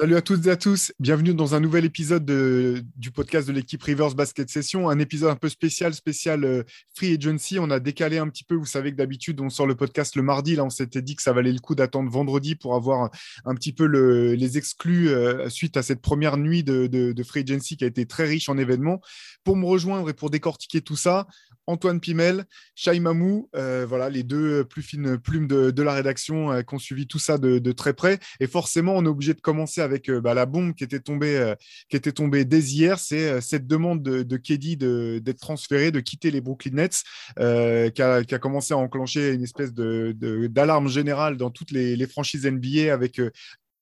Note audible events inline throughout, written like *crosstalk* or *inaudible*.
Salut à toutes et à tous, bienvenue dans un nouvel épisode du podcast de l'équipe Rivers Basket Session, un épisode un peu spécial, spécial euh, Free Agency. On a décalé un petit peu, vous savez que d'habitude on sort le podcast le mardi, là on s'était dit que ça valait le coup d'attendre vendredi pour avoir un, petit peu les exclus euh, suite à cette première nuit de, Free Agency qui a été très riche en événements. Pour me rejoindre et pour décortiquer tout ça, Antoine Pimel, Shai Mamou, euh, voilà les deux plus fines plumes de, la rédaction qui ont suivi tout ça de, très près. Et forcément, on est obligé de commencer avec euh, bah, la bombe qui était tombée, euh, qui était tombée dès hier, c'est euh, cette demande de, de Keddy d'être transféré, de quitter les Brooklyn Nets, qui a, commencé à enclencher une espèce d'alarme générale dans toutes les, franchises NBA avec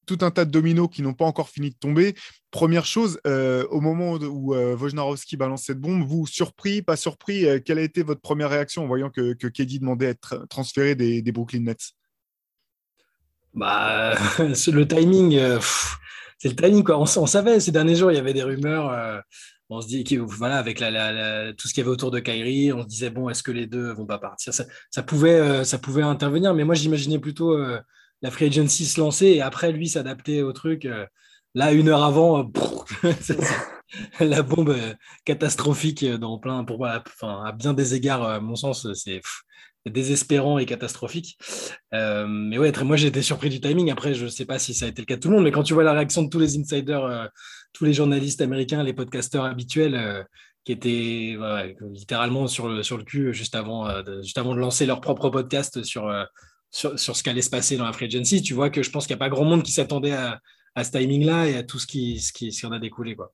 tout un tas de dominos qui n'ont pas encore fini de tomber. Première chose, au moment où Wojnarowski balance cette bombe, vous, surpris, pas surpris, quelle a été votre première réaction en voyant que, que demandait à être transféré des Brooklyn Nets? Bah, *laughs* le timing, c'est le timing. Quoi. On, savait ces derniers jours, il y avait des rumeurs. Euh, on se dit voilà, avec tout ce qu'il y avait autour de Kyrie, on se disait bon, est-ce que les deux vont pas partir? Ça, pouvait, euh, pouvait intervenir, mais moi j'imaginais plutôt euh, la free agency se lancer et après lui s'adapter au truc. là, une heure avant, *laughs* la bombe catastrophique dans plein, pour, à bien des égards, à mon sens, c'est désespérant et catastrophique. Euh, mais ouais, moi j'ai été surpris du timing. Après, je ne sais pas si ça a été le cas de tout le monde, mais quand tu vois la réaction de tous les insiders, euh, tous les journalistes américains, les podcasteurs habituels, euh, qui étaient littéralement sur le, cul juste avant, de, juste avant de lancer leur propre podcast sur, sur, ce qu'allait se passer dans la free agency, tu vois que je pense qu'il n'y a pas grand monde qui s'attendait à, ce timing-là et à tout ce qui, ce qui, ce qui en a découlé. Quoi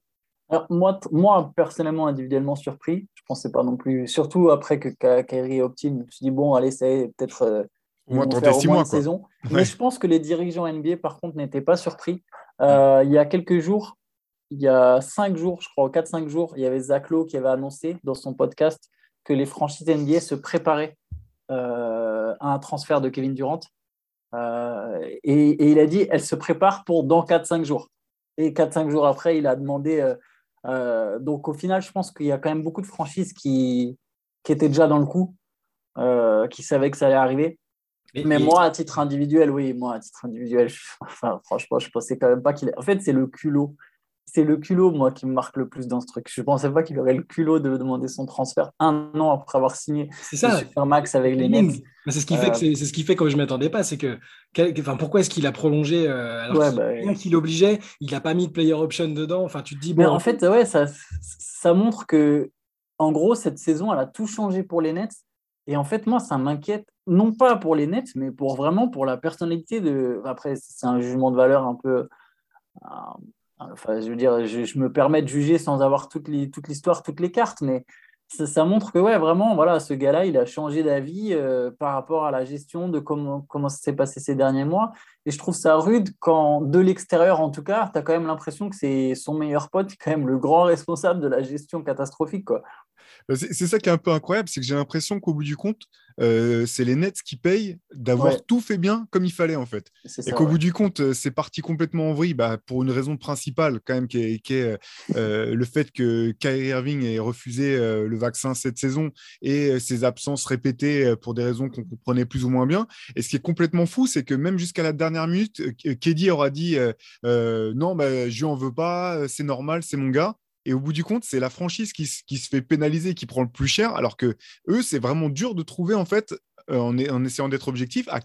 moi, moi, personnellement, individuellement surpris. Je pensais pas non plus. Surtout après que Kyrie opt-in, je me suis dit, bon, allez, c'est peut-être. Euh, au moins, mois, saison. *laughs* Mais je pense que les dirigeants NBA, par contre, n'étaient pas surpris. Euh, il y a quelques jours, il y a cinq jours, je crois, 4-5 jours, il y avait Zach Lowe qui avait annoncé dans son podcast que les franchises NBA se préparaient euh, à un transfert de Kevin Durant. et, et, il a dit, elles se préparent pour dans 4-5 jours. Et 4-5 jours après, il a demandé euh, donc au final, je pense qu'il y a quand même beaucoup de franchises qui, qui étaient déjà dans le coup, euh, qui savaient que ça allait arriver. Mais moi, à titre individuel, oui, moi, à titre individuel, *laughs* enfin, franchement, je pensais quand même pas qu'il. En fait, c'est le culot c'est le culot, moi, qui me marque le plus dans ce truc. Je ne pensais pas qu'il aurait le culot de demander son transfert un an après avoir signé ça. le max avec les Nets. C'est ce qui fait que euh, c'est ce qui fait que je m'attendais pas, c'est que, enfin, pourquoi est-ce qu'il a prolongé euh, alors bah, qu'il l'obligeait, il n'a pas mis de player option dedans. Enfin, tu te dis. Mais en fait, ouais, ça, ça montre que, en gros, cette saison, elle a tout changé pour les Nets. Et en fait, moi, ça m'inquiète, non pas pour les Nets, mais pour vraiment pour la personnalité de. Après, c'est un jugement de valeur un peu Enfin, je veux dire, je, me permets de juger sans avoir toute l'histoire, toutes les cartes, mais ça, montre que ouais, vraiment, voilà, ce gars-là, il a changé d'avis euh, par rapport à la gestion de comment, comment ça s'est passé ces derniers mois. Et je trouve ça rude quand, de l'extérieur en tout cas, tu as quand même l'impression que c'est son meilleur pote, quand même le grand *laughs* responsable de la gestion catastrophique. Quoi. Bah, c'est ça qui est un peu incroyable, c'est que j'ai l'impression qu'au bout du compte, euh, c'est les Nets qui payent d'avoir tout fait bien comme il fallait en fait. et qu'au bout du compte, euh, c'est parti complètement en vrille bah, pour une raison principale quand même qui est, euh, le fait que Kyrie Irving ait refusé le vaccin cette saison et ses absences répétées pour des raisons qu'on comprenait plus ou moins bien. Et ce qui est complètement fou, c'est que même jusqu'à la dernière minute, Keddy aura dit non, bah, je en veux pas, c'est normal, c'est mon gars. Et au bout du compte, c'est la franchise qui, se fait pénaliser, qui prend le plus cher, alors que eux, c'est vraiment dur de trouver, en fait, euh, en, essayant d'être objectif, à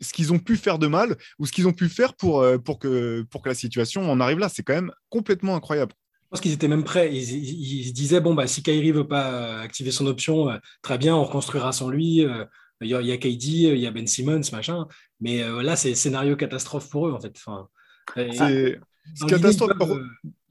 ce qu'ils ont pu faire de mal ou ce qu'ils ont pu faire pour, euh, pour, que, pour que la situation en arrive là. C'est quand même complètement incroyable. Je pense qu'ils étaient même prêts. Ils, disaient bon, bah, si Kyrie veut pas euh, activer son option, très bien, on reconstruira sans lui. Il y, a, KD, il y a Ben Simmons, machin. Mais là, c'est scénario catastrophe pour eux, en fait. Enfin, c'est catastrophe.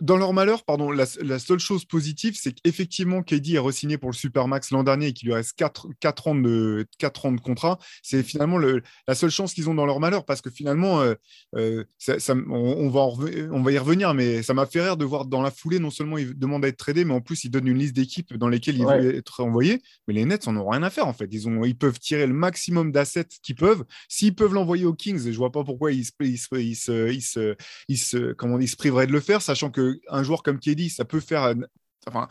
Dans leur malheur, pardon, la, seule chose positive, c'est qu'effectivement, KD est re-signé pour le Supermax l'an dernier et qu'il lui reste 4, ans, de, 4 ans de contrat. C'est finalement le, la seule chance qu'ils ont dans leur malheur parce que finalement, euh, euh, ça, on, va on va y revenir, mais ça m'a fait rire de voir dans la foulée, non seulement il demande à être tradé, mais en plus, il donne une liste d'équipes dans lesquelles il veut être envoyé. Mais les Nets en ont rien à faire en fait. Ils, ont, ils peuvent tirer le maximum d'assets qu'ils peuvent. S'ils peuvent l'envoyer aux Kings, je vois pas pourquoi ils se, ils se, ils se, ils se, ils se, comment, ils se priveraient de le faire, sachant que un joueur comme Kelly, ça peut faire. Enfin,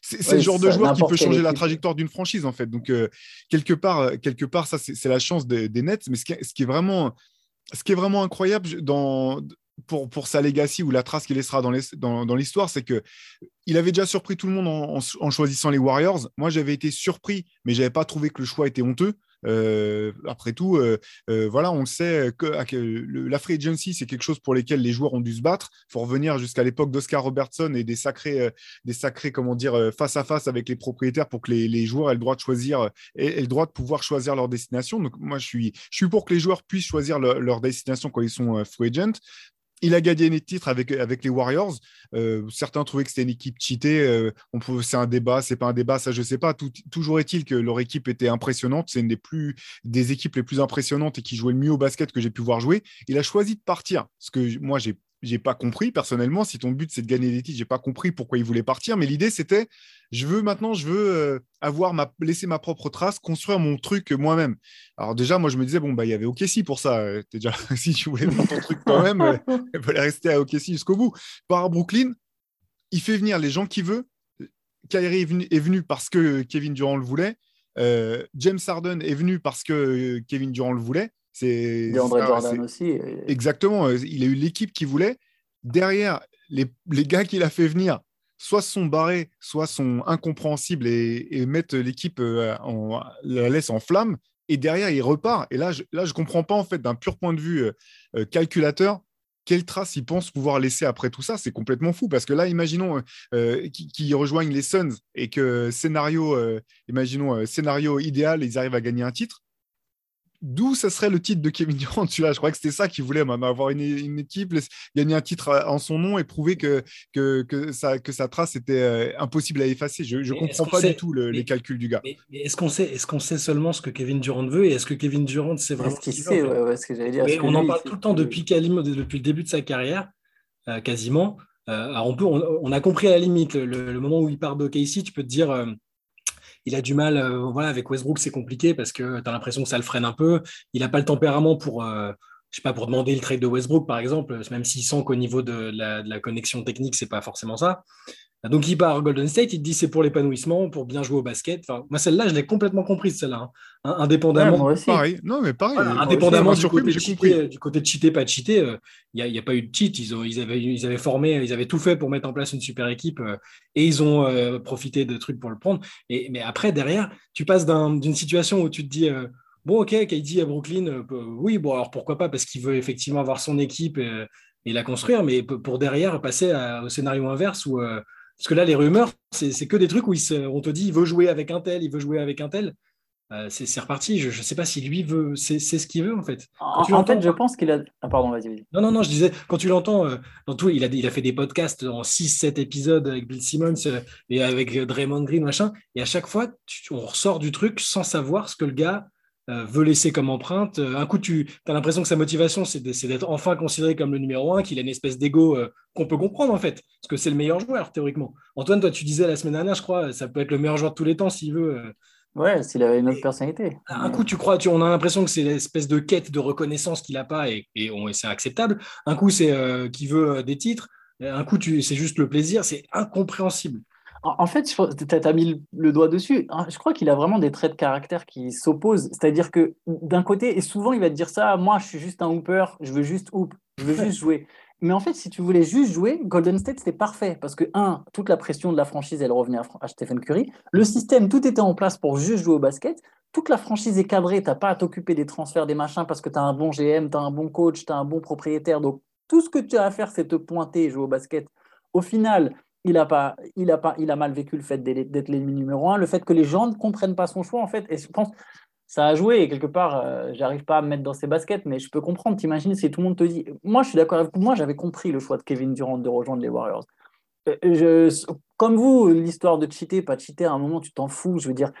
c'est le genre de joueur qui peut changer la trajectoire d'une franchise en fait. Donc euh, quelque part, euh, quelque part, ça c'est la chance des, Nets. Mais ce qui, est, vraiment, ce qui est vraiment incroyable dans pour, pour sa legacy ou la trace qu'il laissera dans l'histoire, dans, c'est que il avait déjà surpris tout le monde en, en choisissant les Warriors. Moi, j'avais été surpris, mais je n'avais pas trouvé que le choix était honteux. Euh, après tout, euh, euh, voilà, on sait que, la free agency, c'est quelque chose pour lequel les joueurs ont dû se battre. Il faut revenir jusqu'à l'époque d'Oscar Robertson et des sacrés, des sacrés, comment dire, face à face avec les propriétaires pour que les, joueurs aient le droit de choisir et, le droit de pouvoir choisir leur destination. Donc moi, je suis, je suis pour que les joueurs puissent choisir leur destination quand ils sont free agent. Il a gagné les titres avec, les Warriors. Euh, certains trouvaient que c'était une équipe cheatée. Euh, c'est un débat, c'est pas un débat, ça je sais pas. toujours est-il que leur équipe était impressionnante. C'est une des, plus, des équipes les plus impressionnantes et qui jouait le mieux au basket que j'ai pu voir jouer. Il a choisi de partir. Ce que moi, j'ai j'ai pas compris personnellement. Si ton but c'est de gagner des titres, j'ai pas compris pourquoi il voulait partir. Mais l'idée c'était, je veux maintenant, je veux euh, avoir ma, laisser ma propre trace, construire mon truc moi-même. Alors déjà, moi je me disais bon bah il y avait OKC pour ça. Euh, déjà *laughs* si tu voulais faire ton truc toi-même, euh, *laughs* il fallait rester à OKC jusqu'au bout. Par à Brooklyn, il fait venir les gens qu'il veut. Kyrie est venu, parce que Kevin Durant le voulait. James Harden est venu parce que Kevin Durant le voulait. C'est Jordan aussi. Exactement. Il a eu l'équipe qu'il voulait. Derrière, les, gars qu'il a fait venir, soit sont barrés, soit sont incompréhensibles et, mettent l'équipe euh, en la laisse en flamme. Et derrière, il repart. Et là, je ne là, je comprends pas, en fait, d'un pur point de vue euh, euh, calculateur, quelle trace il pense pouvoir laisser après tout ça. C'est complètement fou. Parce que là, imaginons qu'ils rejoignent les Suns et que scénario, imaginons, scénario idéal, ils arrivent à gagner un titre d'où ça serait le titre de Kevin Durant celui-là Je crois que c'était ça qu'il voulait, même, avoir une, équipe, gagner un titre euh, en son nom et prouver que, que, que, sa, trace était euh, impossible à effacer. Je ne comprends pas du tout les calculs du gars. Mais, est-ce qu'on sait, est qu'on sait seulement ce que Kevin Durant veut et est-ce que Kevin Durant sait vraiment ce qu'il sait? ce que j'allais dire. on en parle tout le temps depuis, depuis le début de sa carrière, euh, quasiment. alors on, peut, on, a compris à la limite le, moment où il part de Casey, tu peux te dire il a du mal, euh, voilà, avec Westbrook, c'est compliqué parce que tu as l'impression que ça le freine un peu. Il n'a pas le tempérament pour, euh, je sais pas, pour demander le trade de Westbrook, par exemple, même s'il sent qu'au niveau de la, de la, connexion technique, c'est pas forcément ça. Donc il part à Golden State, il te dit c'est pour l'épanouissement, pour bien jouer au basket. Enfin, moi celle-là, je l'ai complètement comprise celle-là, hein. indépendamment. Pareil, non mais pareil. indépendamment du, côté de cheater, du côté de cheater, pas de cheater, il euh, n'y a, pas eu de cheat. Ils, ont, ils, avaient, ils avaient formé, ils avaient tout fait pour mettre en place une super équipe euh, et ils ont euh, profité de trucs pour le prendre. Et, mais après derrière, tu passes d'une situation où tu te dis bon ok, KD à Brooklyn, oui bon alors pourquoi pas parce qu'il veut effectivement avoir son équipe et, la construire, mais pour derrière passer au scénario inverse où parce que là, les rumeurs, c'est que des trucs où on te dit il veut jouer avec un tel, il veut jouer avec un tel. Euh, c'est reparti. Je ne sais pas si lui veut, c'est ce qu'il veut en fait. En, fait, je pense qu'il a. Ah, pardon, vas-y. non, non, non, je disais, quand tu l'entends, euh, dans tout, il a, il a fait des podcasts en 6-7 épisodes avec Bill Simmons euh, et avec Draymond Green, machin. Et à chaque fois, on ressort du truc sans savoir ce que le gars veut laisser comme empreinte. Euh, un coup, tu as l'impression que sa motivation, c'est d'être enfin considéré comme le numéro un, qu'il a une espèce d'ego euh, qu'on peut comprendre en fait, parce que c'est le meilleur joueur théoriquement. Antoine, toi, tu disais la semaine dernière, je crois, ça peut être le meilleur joueur de tous les temps s'il veut. Ouais, s'il avait une autre personnalité. Un coup, tu crois, tu, on a l'impression que c'est l'espèce de quête de reconnaissance qu'il n'a pas et, et, c'est acceptable. Un coup, c'est qu'il veut des titres. Un coup, c'est juste le plaisir. C'est incompréhensible. En fait, tu as mis le doigt dessus. Hein, je crois qu'il a vraiment des traits de caractère qui s'opposent. C'est-à-dire que d'un côté, et souvent il va te dire ça, moi je suis juste un hooper, je veux juste hoop, je veux juste jouer. Mais en fait, si tu voulais juste jouer, Golden State, c'était parfait. Parce que, un, toute la pression de la franchise, elle revenait à Stephen Curry. Le système, tout était en place pour juste jouer au basket. Toute la franchise est cadrée. Tu n'as pas à t'occuper des transferts, des machins, parce que tu as un bon GM, tu as un bon coach, tu as un bon propriétaire. Donc, tout ce que tu as à faire, c'est te pointer et jouer au basket. Au final, il a, pas, il, a mal vécu le fait d'être l'ennemi numéro un, le fait que les gens ne comprennent pas son choix, en fait. Et je pense ça a joué, et quelque part, euh, j'arrive pas à me mettre dans ses baskets, mais je peux comprendre. T'imagines si tout le monde te dit. Moi, je suis d'accord avec vous. Moi, j'avais compris le choix de Kevin Durant de rejoindre les Warriors. Euh, je, comme vous, l'histoire de cheater, pas cheater, à un moment, tu t'en fous. Je veux dire,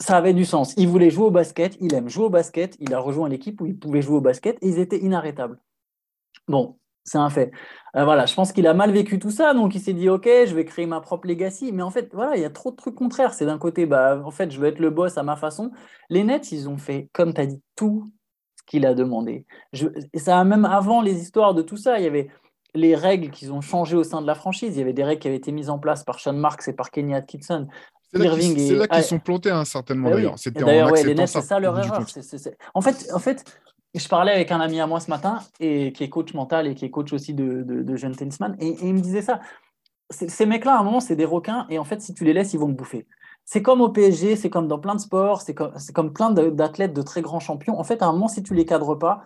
ça avait du sens. Il voulait jouer au basket, il aime jouer au basket, il a rejoint l'équipe où il pouvait jouer au basket, et ils étaient inarrêtables. Bon, c'est un fait. Euh, voilà, je pense qu'il a mal vécu tout ça, donc il s'est dit ok, je vais créer ma propre legacy. Mais en fait, voilà, il y a trop de trucs contraires. C'est d'un côté, bah, en fait, je veux être le boss à ma façon. Les Nets, ils ont fait, comme tu as dit, tout ce qu'il a demandé. Je, ça, même avant les histoires de tout ça, il y avait les règles qu'ils ont changées au sein de la franchise. Il y avait des règles qui avaient été mises en place par Sean Marks et par Kenny Atkinson. C'est là qu'ils sont plantés, hein, certainement, bah d'ailleurs. Ouais, les Nets, c'est ça leur erreur. En fait, en fait je parlais avec un ami à moi ce matin, et qui est coach mental et qui est coach aussi de, de, jeunes tennisman, et, il me disait ça. Ces mecs-là, à un moment, c'est des requins, et en fait, si tu les laisses, ils vont te bouffer. C'est comme au PSG, c'est comme dans plein de sports, c'est comme, comme plein d'athlètes de très grands champions. En fait, à un moment, si tu les cadres pas,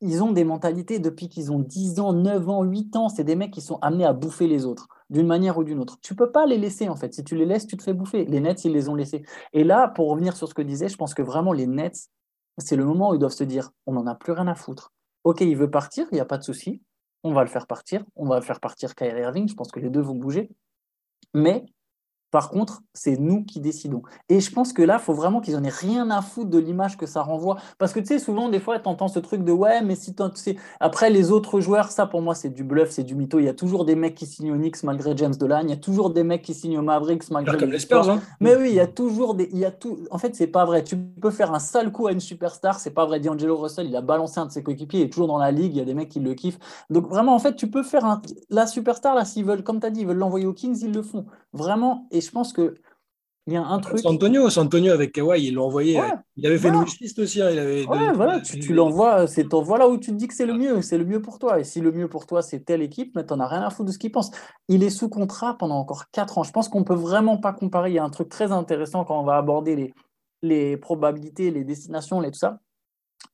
ils ont des mentalités depuis qu'ils ont 10 ans, 9 ans, 8 ans. C'est des mecs qui sont amenés à bouffer les autres, d'une manière ou d'une autre. Tu peux pas les laisser, en fait. Si tu les laisses, tu te fais bouffer. Les Nets, ils les ont laissés. Et là, pour revenir sur ce que disait, je pense que vraiment, les Nets, c'est le moment où ils doivent se dire on n'en a plus rien à foutre. Ok, il veut partir, il n'y a pas de souci. On va le faire partir. On va faire partir Kyrie Irving. Je pense que les deux vont bouger. Mais par contre, c'est nous qui décidons. Et je pense que là, il faut vraiment qu'ils n'en aient rien à foutre de l'image que ça renvoie. Parce que tu sais, souvent, des fois, tu entends ce truc de ouais, mais si tu sais, après les autres joueurs, ça pour moi, c'est du bluff, c'est du mytho. Il y a toujours des mecs qui signent au Knicks malgré James Dolan. Il y a toujours des mecs qui signent au Mavericks malgré. Comme les Spurs, hein. Mais oui, il y a toujours des. Il y a tout... En fait, c'est pas vrai. Tu peux faire un sale coup à une superstar. C'est pas vrai. D'Angelo Russell, il a balancé un de ses coéquipiers. Il est toujours dans la ligue. Il y a des mecs qui le kiffent. Donc vraiment, en fait, tu peux faire un. La superstar, là, s'ils veulent, comme tu as dit, ils veulent l'envoyer aux Kings, ils le font. Vraiment. Et je pense que il y a un truc. Antonio, Antonio avec Kawhi, il l'a envoyé. il avait fait une wishlist aussi. Hein, il avait ouais, voilà, tu, tu l'envoies, c'est voilà où tu te dis que c'est le mieux, c'est le mieux pour toi. Et si le mieux pour toi, c'est telle équipe, mais tu n'en as rien à foutre de ce qu'il pense. Il est sous contrat pendant encore 4 ans. Je pense qu'on ne peut vraiment pas comparer. Il y a un truc très intéressant quand on va aborder les, les probabilités, les destinations, les, tout ça.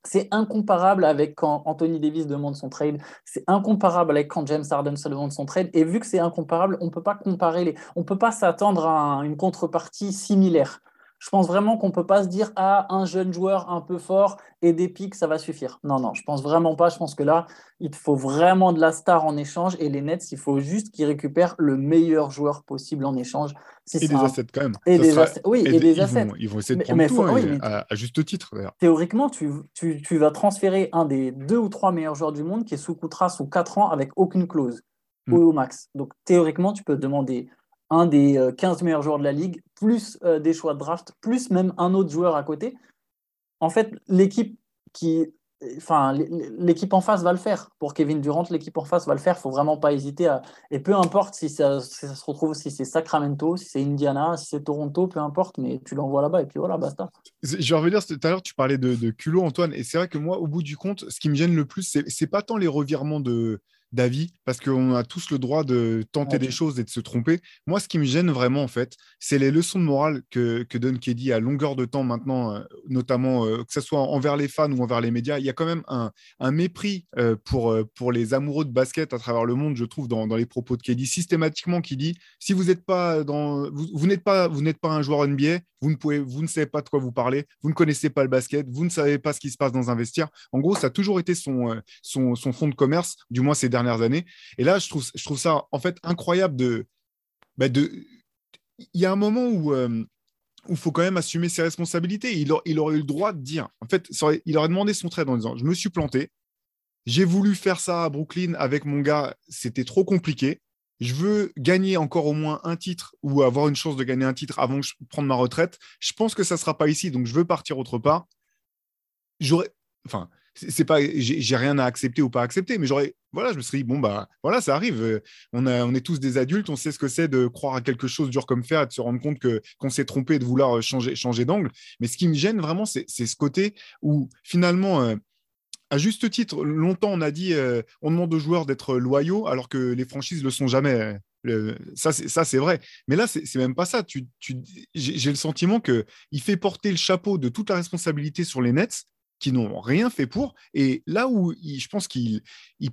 C'est incomparable avec quand Anthony Davis demande son trade. C'est incomparable avec quand James Harden se demande son trade. Et vu que c'est incomparable, on ne peut pas comparer les. On peut pas s'attendre à une contrepartie similaire. Je pense vraiment qu'on ne peut pas se dire ah un jeune joueur un peu fort et des pics ça va suffire. Non non, je pense vraiment pas. Je pense que là il faut vraiment de la star en échange et les Nets il faut juste qu'ils récupèrent le meilleur joueur possible en échange. et des assets quand même. Et des assets. Oui et, des ils assets. Vont, ils vont essayer de prendre tout hein, à, juste titre. Théoriquement tu, tu, tu, vas transférer un des deux ou trois meilleurs joueurs du monde qui est sous contrat sous quatre ans avec aucune clause. Hmm. Au max. Donc théoriquement, tu peux demander un des 15 euh, meilleurs joueurs de la ligue, plus euh, des choix de draft, plus même un autre joueur à côté. En fait, l'équipe qui, enfin, l'équipe en face va le faire. Pour Kevin Durant, l'équipe en face va le faire. Il faut vraiment pas hésiter à. Et peu importe si ça, se retrouve, si c'est Sacramento, si c'est Indiana, si c'est Toronto, peu importe, mais tu l'envoies là-bas et puis voilà, basta. Je vais revenir tout à l'heure, tu parlais de, de culot, Antoine, et c'est vrai que moi, au bout du compte, ce qui me gêne le plus, c'est pas tant les revirements de d'avis parce qu'on a tous le droit de tenter des choses et de se tromper. Moi, ce qui me gêne vraiment, en fait, c'est les leçons de morale que, que Don Keddy à longueur de temps maintenant, euh, notamment euh, que ce soit envers les fans ou envers les médias. Il y a quand même un, un mépris euh, pour, pour les amoureux de basket à travers le monde, je trouve, dans, dans les propos de Keddy, systématiquement qui dit si vous n'êtes pas dans, vous, vous n'êtes pas, vous n'êtes pas un joueur NBA, vous ne pouvez, vous ne savez pas de quoi vous parlez, vous ne connaissez pas le basket, vous ne savez pas ce qui se passe dans un vestiaire. En gros, ça a toujours été son, son, son fond de commerce, du moins ces années. Et là, je trouve, je trouve ça en fait incroyable de. Bah, de... Il y a un moment où. Euh, il faut quand même assumer ses responsabilités. Il, aurait eu le droit de dire, en fait, il aurait demandé son trade en disant, je me suis planté, j'ai voulu faire ça à Brooklyn avec mon gars, c'était trop compliqué. Je veux gagner encore au moins un titre ou avoir une chance de gagner un titre avant de prendre ma retraite. Je pense que ça sera pas ici, donc je veux partir autre part. J'aurais, enfin, c'est pas, j'ai rien à accepter ou pas accepter, mais j'aurais, voilà, je me suis dit, bon, bah, voilà, ça arrive. Euh, on, a, on est tous des adultes, on sait ce que c'est de croire à quelque chose dur comme fer de se rendre compte que, qu'on s'est trompé de vouloir euh, changer, changer d'angle. Mais ce qui me gêne vraiment, c'est, ce côté où finalement, euh, à juste titre, longtemps on a dit, on demande aux joueurs d'être loyaux alors que les franchises le sont jamais. c'est, ça, c'est vrai. Mais là, c'est, même pas ça. Tu, tu, j'ai, le sentiment qu'il fait porter le chapeau de toute la responsabilité sur les Nets qui n'ont rien fait pour. Et là où je pense qu'il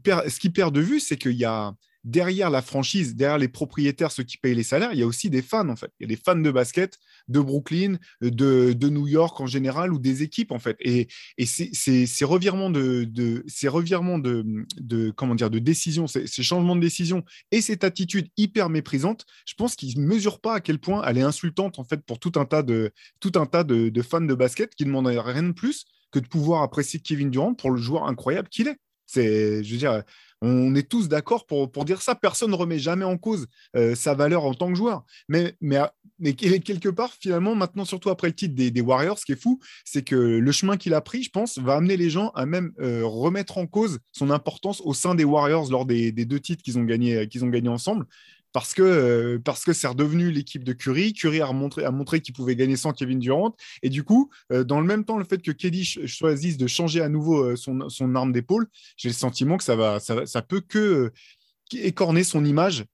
perd, ce qu'il perd de vue, c'est qu'il y a derrière la franchise, derrière les propriétaires, ceux qui payent les salaires, il y a aussi des fans en fait. Il y a des fans de basket de Brooklyn, de, New York en général ou des équipes en fait. Et, et ces revirements de, de, ces revirements de, de comment dire de décision, ces, changements de décision et cette attitude hyper méprisante, je pense qu'ils ne mesurent pas à quel point elle est insultante en fait pour tout un tas de tout un tas de, de fans de basket qui ne demandent rien de plus que de pouvoir apprécier Kevin Durant pour le joueur incroyable qu'il est. C'est, je veux dire, on est tous d'accord pour, pour dire ça. Personne ne remet jamais en cause euh, sa valeur en tant que joueur. Mais, mais, mais quelque part, finalement, maintenant, surtout après le titre des, Warriors, ce qui est fou, c'est que le chemin qu'il a pris, je pense, va amener les gens à même euh, remettre en cause son importance au sein des Warriors lors des, deux titres qu'ils ont gagnés qu'ils gagné ensemble. Parce que parce que c'est redevenu l'équipe de Curry. Curry a montré, a montré qu'il pouvait gagner sans Kevin Durant. Et du coup, dans le même temps, le fait que KD choisisse de changer à nouveau son, son arme d'épaule, j'ai le sentiment que ça va, ça, ça peut que écorner son image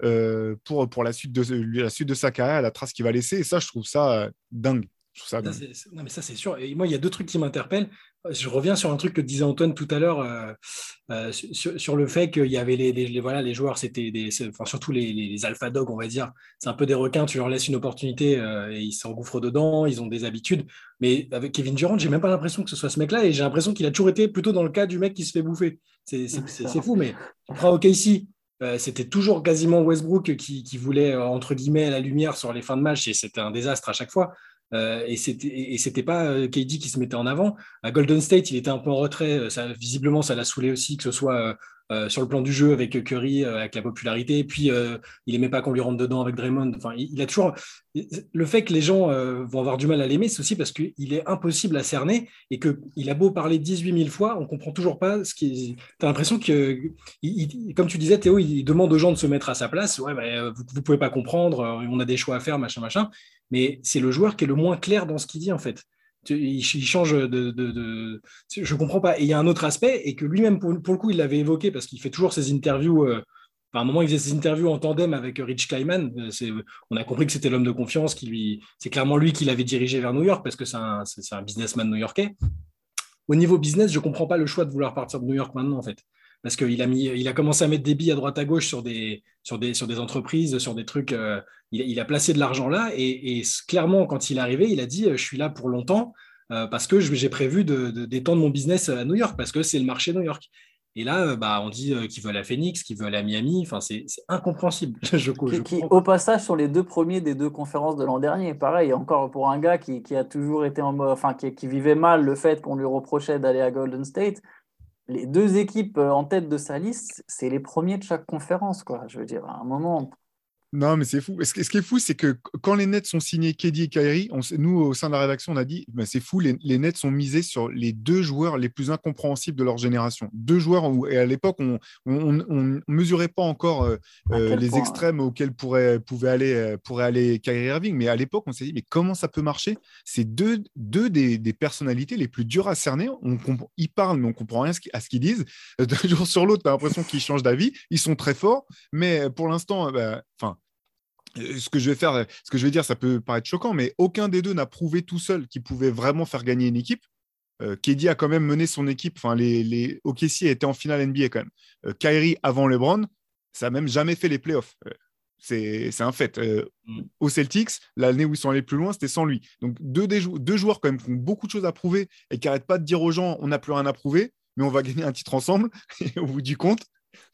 pour, pour la, suite de, la suite de sa carrière, la trace qu'il va laisser. Et ça, je trouve ça dingue. Ça, non, mais ça, c'est sûr. Et moi, il y a deux trucs qui m'interpellent. Je reviens sur un truc que disait Antoine tout à l'heure, euh, euh, sur, le fait qu'il y avait les, voilà, les joueurs, c'était des, enfin, surtout les, les, alpha dogs, on va dire. C'est un peu des requins, tu leur laisses une opportunité euh, et ils s'engouffrent dedans, ils ont des habitudes. Mais avec Kevin Durant, j'ai même pas l'impression que ce soit ce mec-là et j'ai l'impression qu'il a toujours été plutôt dans le cas du mec qui se fait bouffer. C'est fou, mais on prend OKC. c'était toujours quasiment Westbrook qui, qui voulait, entre guillemets, la lumière sur les fins de match et c'était un désastre à chaque fois. Euh, et c'était c'était pas euh, KD qui se mettait en avant. À Golden State, il était un peu en retrait. Euh, visiblement, ça l'a saoulé aussi, que ce soit sur le plan du jeu avec Curry, avec la popularité. Et puis, il aimait pas qu'on lui rentre dedans avec Draymond. Enfin, il, a toujours le fait que les gens vont avoir du mal à l'aimer, c'est aussi parce qu'il est impossible à cerner et que il a beau parler 18 000 fois, on comprend toujours pas ce qui. T'as l'impression que, comme tu disais, Théo, il demande aux gens de se mettre à sa place. Ouais, bah, vous, vous pouvez pas comprendre. On a des choix à faire, machin, machin mais c'est le joueur qui est le moins clair dans ce qu'il dit en fait. Il, change de, de, Je comprends pas. Et il y a un autre aspect, et que lui-même, pour, le coup, il l'avait évoqué parce qu'il fait toujours ses interviews. Euh, à un moment, il faisait ses interviews en tandem avec Rich Kleiman. Euh, on a compris que c'était l'homme de confiance. Qui lui, c'est clairement lui qui l'avait dirigé vers New York parce que c'est un, un businessman new-yorkais. Au niveau business, je ne comprends pas le choix de vouloir partir de New York maintenant, en fait parce qu'il a, mis, il a commencé à mettre des billes à droite à gauche sur des, sur des, sur des entreprises, sur des trucs. Euh, il, a placé de l'argent là et, clairement, quand il est arrivé, il a dit Je suis là pour longtemps euh, parce que j'ai prévu d'étendre mon business à New York parce que c'est le marché New York. Et là, euh, bah, on dit qu'il veut aller à Phoenix, qu'il veut aller à Miami. Enfin, c'est incompréhensible. *laughs* je, au passage, sur les deux premiers des deux conférences de l'an dernier, pareil, encore pour un gars qui, a toujours été en enfin, qui, qui vivait mal le fait qu'on lui reprochait d'aller à Golden State, les deux équipes euh, en tête de sa liste, c'est les premiers de chaque conférence. Quoi. Je veux dire, à un moment, non, mais c'est fou. Ce qui est fou, c'est que quand les Nets sont signés KD et Kyrie, nous, au sein de la rédaction, on a dit ben, c'est fou, les, Nets sont misés sur les deux joueurs les plus incompréhensibles de leur génération. Deux joueurs où, et à l'époque, on ne mesurait pas encore euh, euh, les extrêmes auxquels pourrait, pouvait aller, euh, pourrait aller Kyrie Irving. Mais à l'époque, on s'est dit mais comment ça peut marcher? C'est deux, deux des, personnalités les plus dures à cerner. On ils parlent, mais on comprend rien à ce qu'ils disent. *laughs* D'un jour sur l'autre, tu as l'impression qu'ils changent d'avis. Ils sont très forts, mais pour l'instant, ben, enfin euh, ce que je vais faire, ce que je vais dire, ça peut paraître choquant, mais aucun des deux n'a prouvé tout seul qu'il pouvait vraiment faire gagner une équipe. Euh, KD a quand même mené son équipe. Enfin, les, les OKC étaient en finale NBA quand même. Euh, Kyrie avant LeBron, ça n'a même jamais fait les playoffs. c'est un fait. Mm. Aux Celtics, l'année où ils sont allés plus loin, c'était sans lui. Donc deux, deux joueurs quand même qui ont beaucoup de choses à prouver et qui n'arrêtent pas de dire aux gens on n'a plus rien à prouver, mais on va gagner un titre ensemble. *laughs* Et au bout du compte,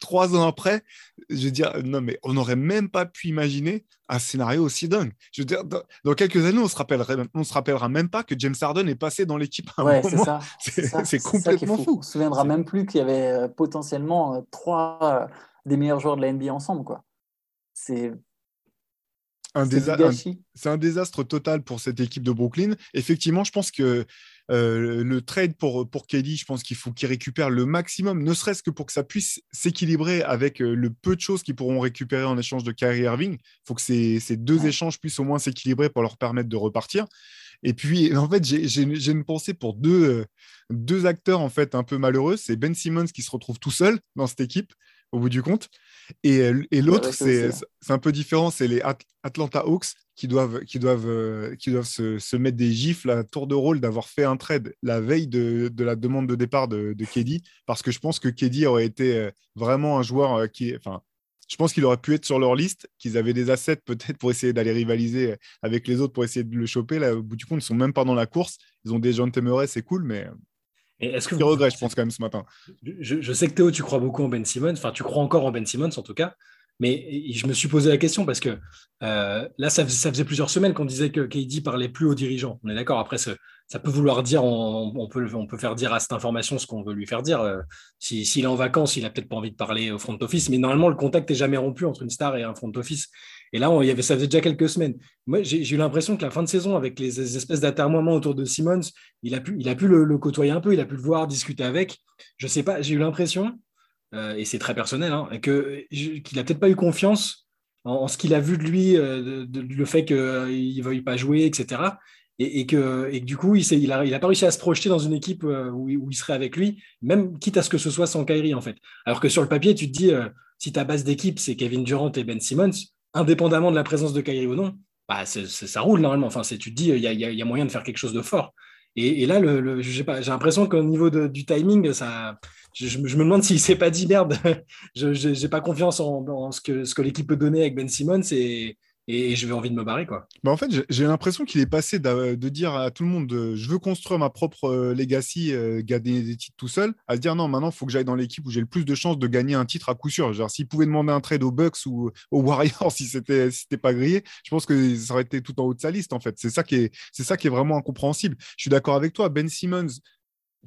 trois ans après, je veux dire, non, mais on n'aurait même pas pu imaginer un scénario aussi dingue. Je veux dire, dans, quelques années, on se on se rappellera même pas que James Harden est passé dans l'équipe. Ouais, *laughs* c'est ça. C'est complètement fou. On se souviendra même plus qu'il y avait euh, potentiellement euh, trois euh, des meilleurs joueurs de la NBA ensemble, quoi. C'est un, c'est un désastre total pour cette équipe de Brooklyn. Effectivement, je pense que euh, le trade pour, pour KD, je pense qu'il faut qu'il récupère le maximum, ne serait-ce que pour que ça puisse s'équilibrer avec euh, le peu de choses qu'ils pourront récupérer en échange de Kyrie Irving. Il faut que ces, ces deux échanges puissent au moins s'équilibrer pour leur permettre de repartir. Et puis, *laughs* en fait, j'ai une pensée pour deux, euh, deux acteurs en fait un peu malheureux. C'est Ben Simmons qui se retrouve tout seul dans cette équipe, au bout du compte. Et, et l'autre, c'est un peu différent, c'est les Atlanta Hawks qui doivent, qui doivent, euh, qui doivent se, mettre des gifles à tour de rôle d'avoir fait un trade la veille de, la demande de départ de, de Keddy, parce que je pense que Keddy aurait été euh, vraiment un joueur euh, qui, enfin, je pense qu'il aurait pu être sur leur liste, qu'ils avaient des assets peut-être pour essayer d'aller rivaliser avec les autres pour essayer de le choper. Là, au bout du compte, ils sont même pas dans la course. Ils ont des gens Temeray, c'est cool, mais est-ce que vous... regrette, je pense, quand même, ce matin. Je, je, sais que Théo, tu crois beaucoup en Ben Simmons. Enfin, tu crois encore en Ben Simmons, en tout cas. Mais je me suis posé la question parce que euh, là, ça, faisait plusieurs semaines qu'on disait que KD parlait plus aux dirigeants. On est d'accord. Après, ça, peut vouloir dire, on, peut, on peut faire dire à cette information ce qu'on veut lui faire dire. Euh, s'il est en vacances, il a peut-être pas envie de parler au front office, mais normalement, le contact n'est jamais rompu entre une star et un front office. Et là, ça faisait déjà quelques semaines. Moi, j'ai eu l'impression que la fin de saison, avec les espèces d'atermoiements autour de Simmons, il a pu, le, côtoyer un peu, il a pu le voir, discuter avec. Je sais pas, j'ai eu l'impression euh, et c'est très personnel, hein, qu'il n'a peut-être pas eu confiance en, ce qu'il a vu de lui, le fait qu'il ne veuille pas jouer, etc. Et, que, et du coup, il n'a a pas réussi à se projeter dans une équipe où, il serait avec lui, même quitte à ce que ce soit sans Kyrie, en fait. Alors que sur le papier, tu te dis, si ta base d'équipe, c'est Kevin Durant et Ben Simmons, indépendamment de la présence de Kyrie ou non, bah, ça roule normalement. Enfin, tu te dis, il y, a moyen de faire quelque chose de fort. Et, là, le, j'ai l'impression qu'au niveau du timing, ça, je, me demande s'il s'est pas dit merde. *laughs* je n'ai pas confiance en, ce que, l'équipe peut donner avec Ben Simmons et je vais envie de me barrer. Quoi. Bah en fait, j'ai l'impression qu'il est passé de, dire à tout le monde je veux construire ma propre euh, legacy, euh, gagner des titres tout seul, à dire non, maintenant, il faut que j'aille dans l'équipe où j'ai le plus de chances de gagner un titre à coup sûr. Genre, s'il pouvait demander un trade aux Bucks ou aux Warriors *laughs* si c'était si pas grillé, je pense que ça aurait été tout en haut de sa liste, en fait. C'est ça, qui est, ça qui est vraiment incompréhensible. Je suis d'accord avec toi. Ben Simmons,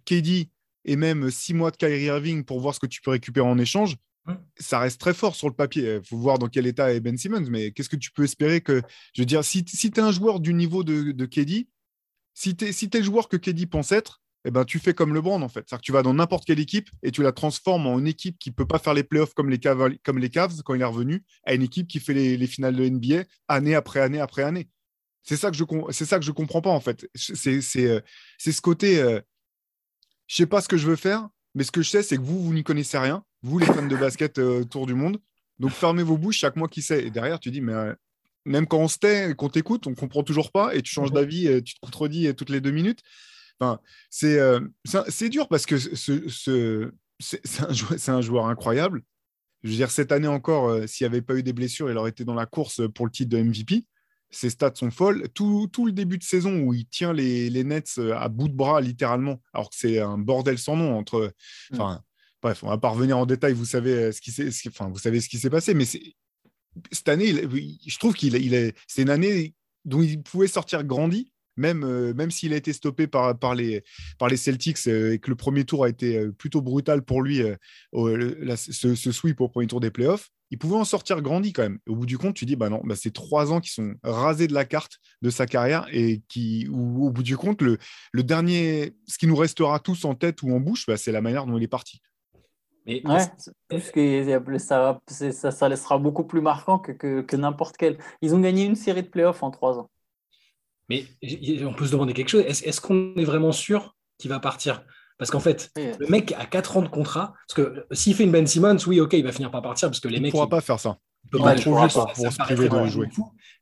KD et même six mois de Kyrie Irving pour voir ce que tu peux récupérer en échange, ça reste très fort sur le papier. Il faut voir dans quel état est Ben Simmons, mais qu'est-ce que tu peux espérer que. Je veux dire, si, tu es un joueur du niveau de, de KD, si tu es, le joueur que KD pense être, eh ben, tu fais comme LeBron en fait. C'est-à-dire que tu vas dans n'importe quelle équipe et tu la transformes en une équipe qui ne peut pas faire les playoffs comme les, Cavs, quand il est revenu, à une équipe qui fait les, finales de NBA année après année après année. C'est ça que je c'est comprends pas en fait. C'est euh, ce côté. Euh, je sais pas ce que je veux faire, mais ce que je sais, c'est que vous, vous n'y connaissez rien vous les fans de basket euh, autour du monde. Donc fermez vos bouches, chaque mois qui sait. Et derrière, tu dis, mais euh, même quand on se tait et qu'on t'écoute, on comprend toujours pas et tu changes d'avis, et tu te contredis toutes les deux minutes. Enfin, c'est euh, dur parce que ce, ce c'est un, joueur, un joueur incroyable. Je veux dire, cette année encore, s'il n'y avait pas eu des blessures, il aurait été dans la course pour le titre de MVP. Ses stats sont folles. Tout, tout le début de saison où il tient les, les Nets à bout de bras, littéralement, alors que c'est un bordel sans nom entre. Mm. Enfin, Bref, on va pas revenir en détail, vous savez euh, ce qui s'est, enfin, passé, mais cette année, je trouve qu'il il est, c'est une année dont il pouvait sortir grandi, même, euh, même s'il a été stoppé par, par, les, par les Celtics euh, et que le premier tour a été plutôt brutal pour lui, ce, sweep au premier tour des playoffs, il pouvait en sortir grandi quand même. Au bout du compte, tu dis, bah non, bah c'est trois ans qui sont rasés de la carte de sa carrière et qui, au bout du compte, le dernier, ce qui nous restera tous en tête ou en bouche, bah, c'est la manière dont il est parti. Mais ouais, ça, ça, ça, laissera beaucoup plus marquant que, que, que n'importe quel. Ils ont gagné une série de playoffs en trois ans. Mais on peut se demander quelque chose. Est-ce qu'on est vraiment sûr qu'il va partir? Parce qu'en fait, le mec a 4 ans de contrat. Parce que s'il fait une Ben Simmons, oui, ok, il va finir par partir. Parce que les il mecs. pourra pas faire ça. Il peut pas trop pour, pour se priver de jouer.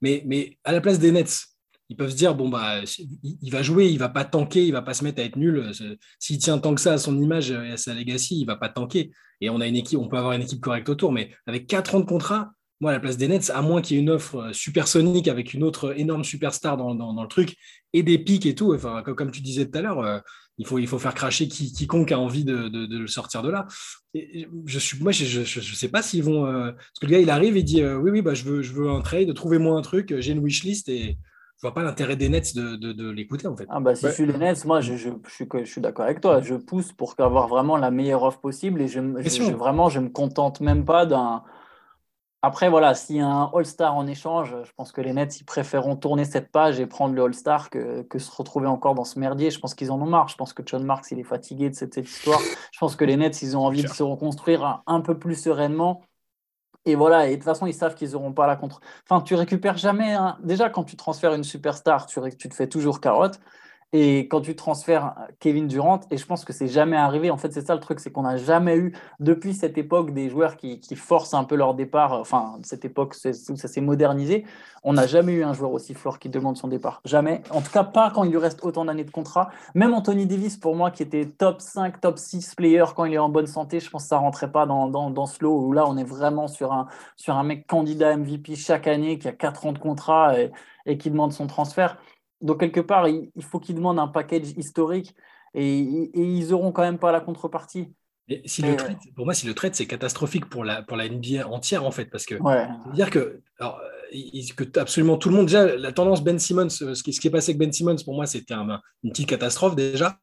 Mais, mais à la place des Nets, ils peuvent se dire bon bah il va jouer, il va pas tanker, il va pas se mettre à être nul. S'il tient tant que ça à son image et à sa legacy, il va pas tanker. Et on a une équipe, on peut avoir une équipe correcte autour, mais avec 4 ans de contrat, moi à la place des Nets, à moins qu'il y ait une offre supersonique avec une autre énorme superstar dans, dans, le truc et des pics et tout. Enfin comme tu disais tout à l'heure. Euh, il faut, il faut faire cracher quiconque a envie de, de, le sortir de là. je suis, moi, je ne sais pas s'ils vont. Euh, parce que le gars, il arrive et dit euh, Oui, oui, bah, je, veux, je veux un trade, trouvez-moi un truc, j'ai une wishlist et, je vois pas l'intérêt des Nets de, de, l'écouter en fait. Ah bah, si je suis les Nets, moi je, je, suis, je suis d'accord avec toi. Je pousse pour avoir vraiment la meilleure offre possible et je, je vraiment je me contente même pas d'un. Après voilà, s'il y a un All-Star en échange, je pense que les Nets ils préféreront tourner cette page et prendre le All-Star que, que, se retrouver encore dans ce merdier. Je pense qu'ils en ont marre. Je pense que John Marks il est fatigué de cette, histoire. Je pense que les Nets ils ont envie de se reconstruire un peu plus sereinement et voilà, et de toute façon, ils savent qu'ils n'auront pas la contre. Enfin, tu récupères jamais. Déjà, quand tu transfères une superstar, tu, tu te fais toujours carotte. Et quand tu transfères Kevin Durant, et je pense que c'est jamais arrivé, en fait, c'est ça le truc, c'est qu'on n'a jamais eu, depuis cette époque, des joueurs qui, forcent un peu leur départ, enfin, cette époque où ça s'est modernisé, on n'a jamais eu un joueur aussi fort qui demande son départ. Jamais. En tout cas, pas quand il lui reste autant d'années de contrat. Même Anthony Davis, pour moi, qui était top 5, top 6 player quand il est en bonne santé, je pense que ça rentrait pas dans, dans, ce lot où là, on est vraiment sur un, sur un mec candidat MVP chaque année qui a 4 ans de contrat et qui demande son transfert. Donc, quelque part, il, faut qu'ils demandent un package historique et, ils n'auront quand même pas la contrepartie. si le trade, pour moi, si le trade, c'est catastrophique pour la, pour la NBA entière, en fait, parce que ouais. dire que, alors, que absolument tout le monde, déjà, la tendance Ben Simmons, euh, ce qui, ce qui est passé avec Ben Simmons, pour moi, c'était une petite catastrophe déjà,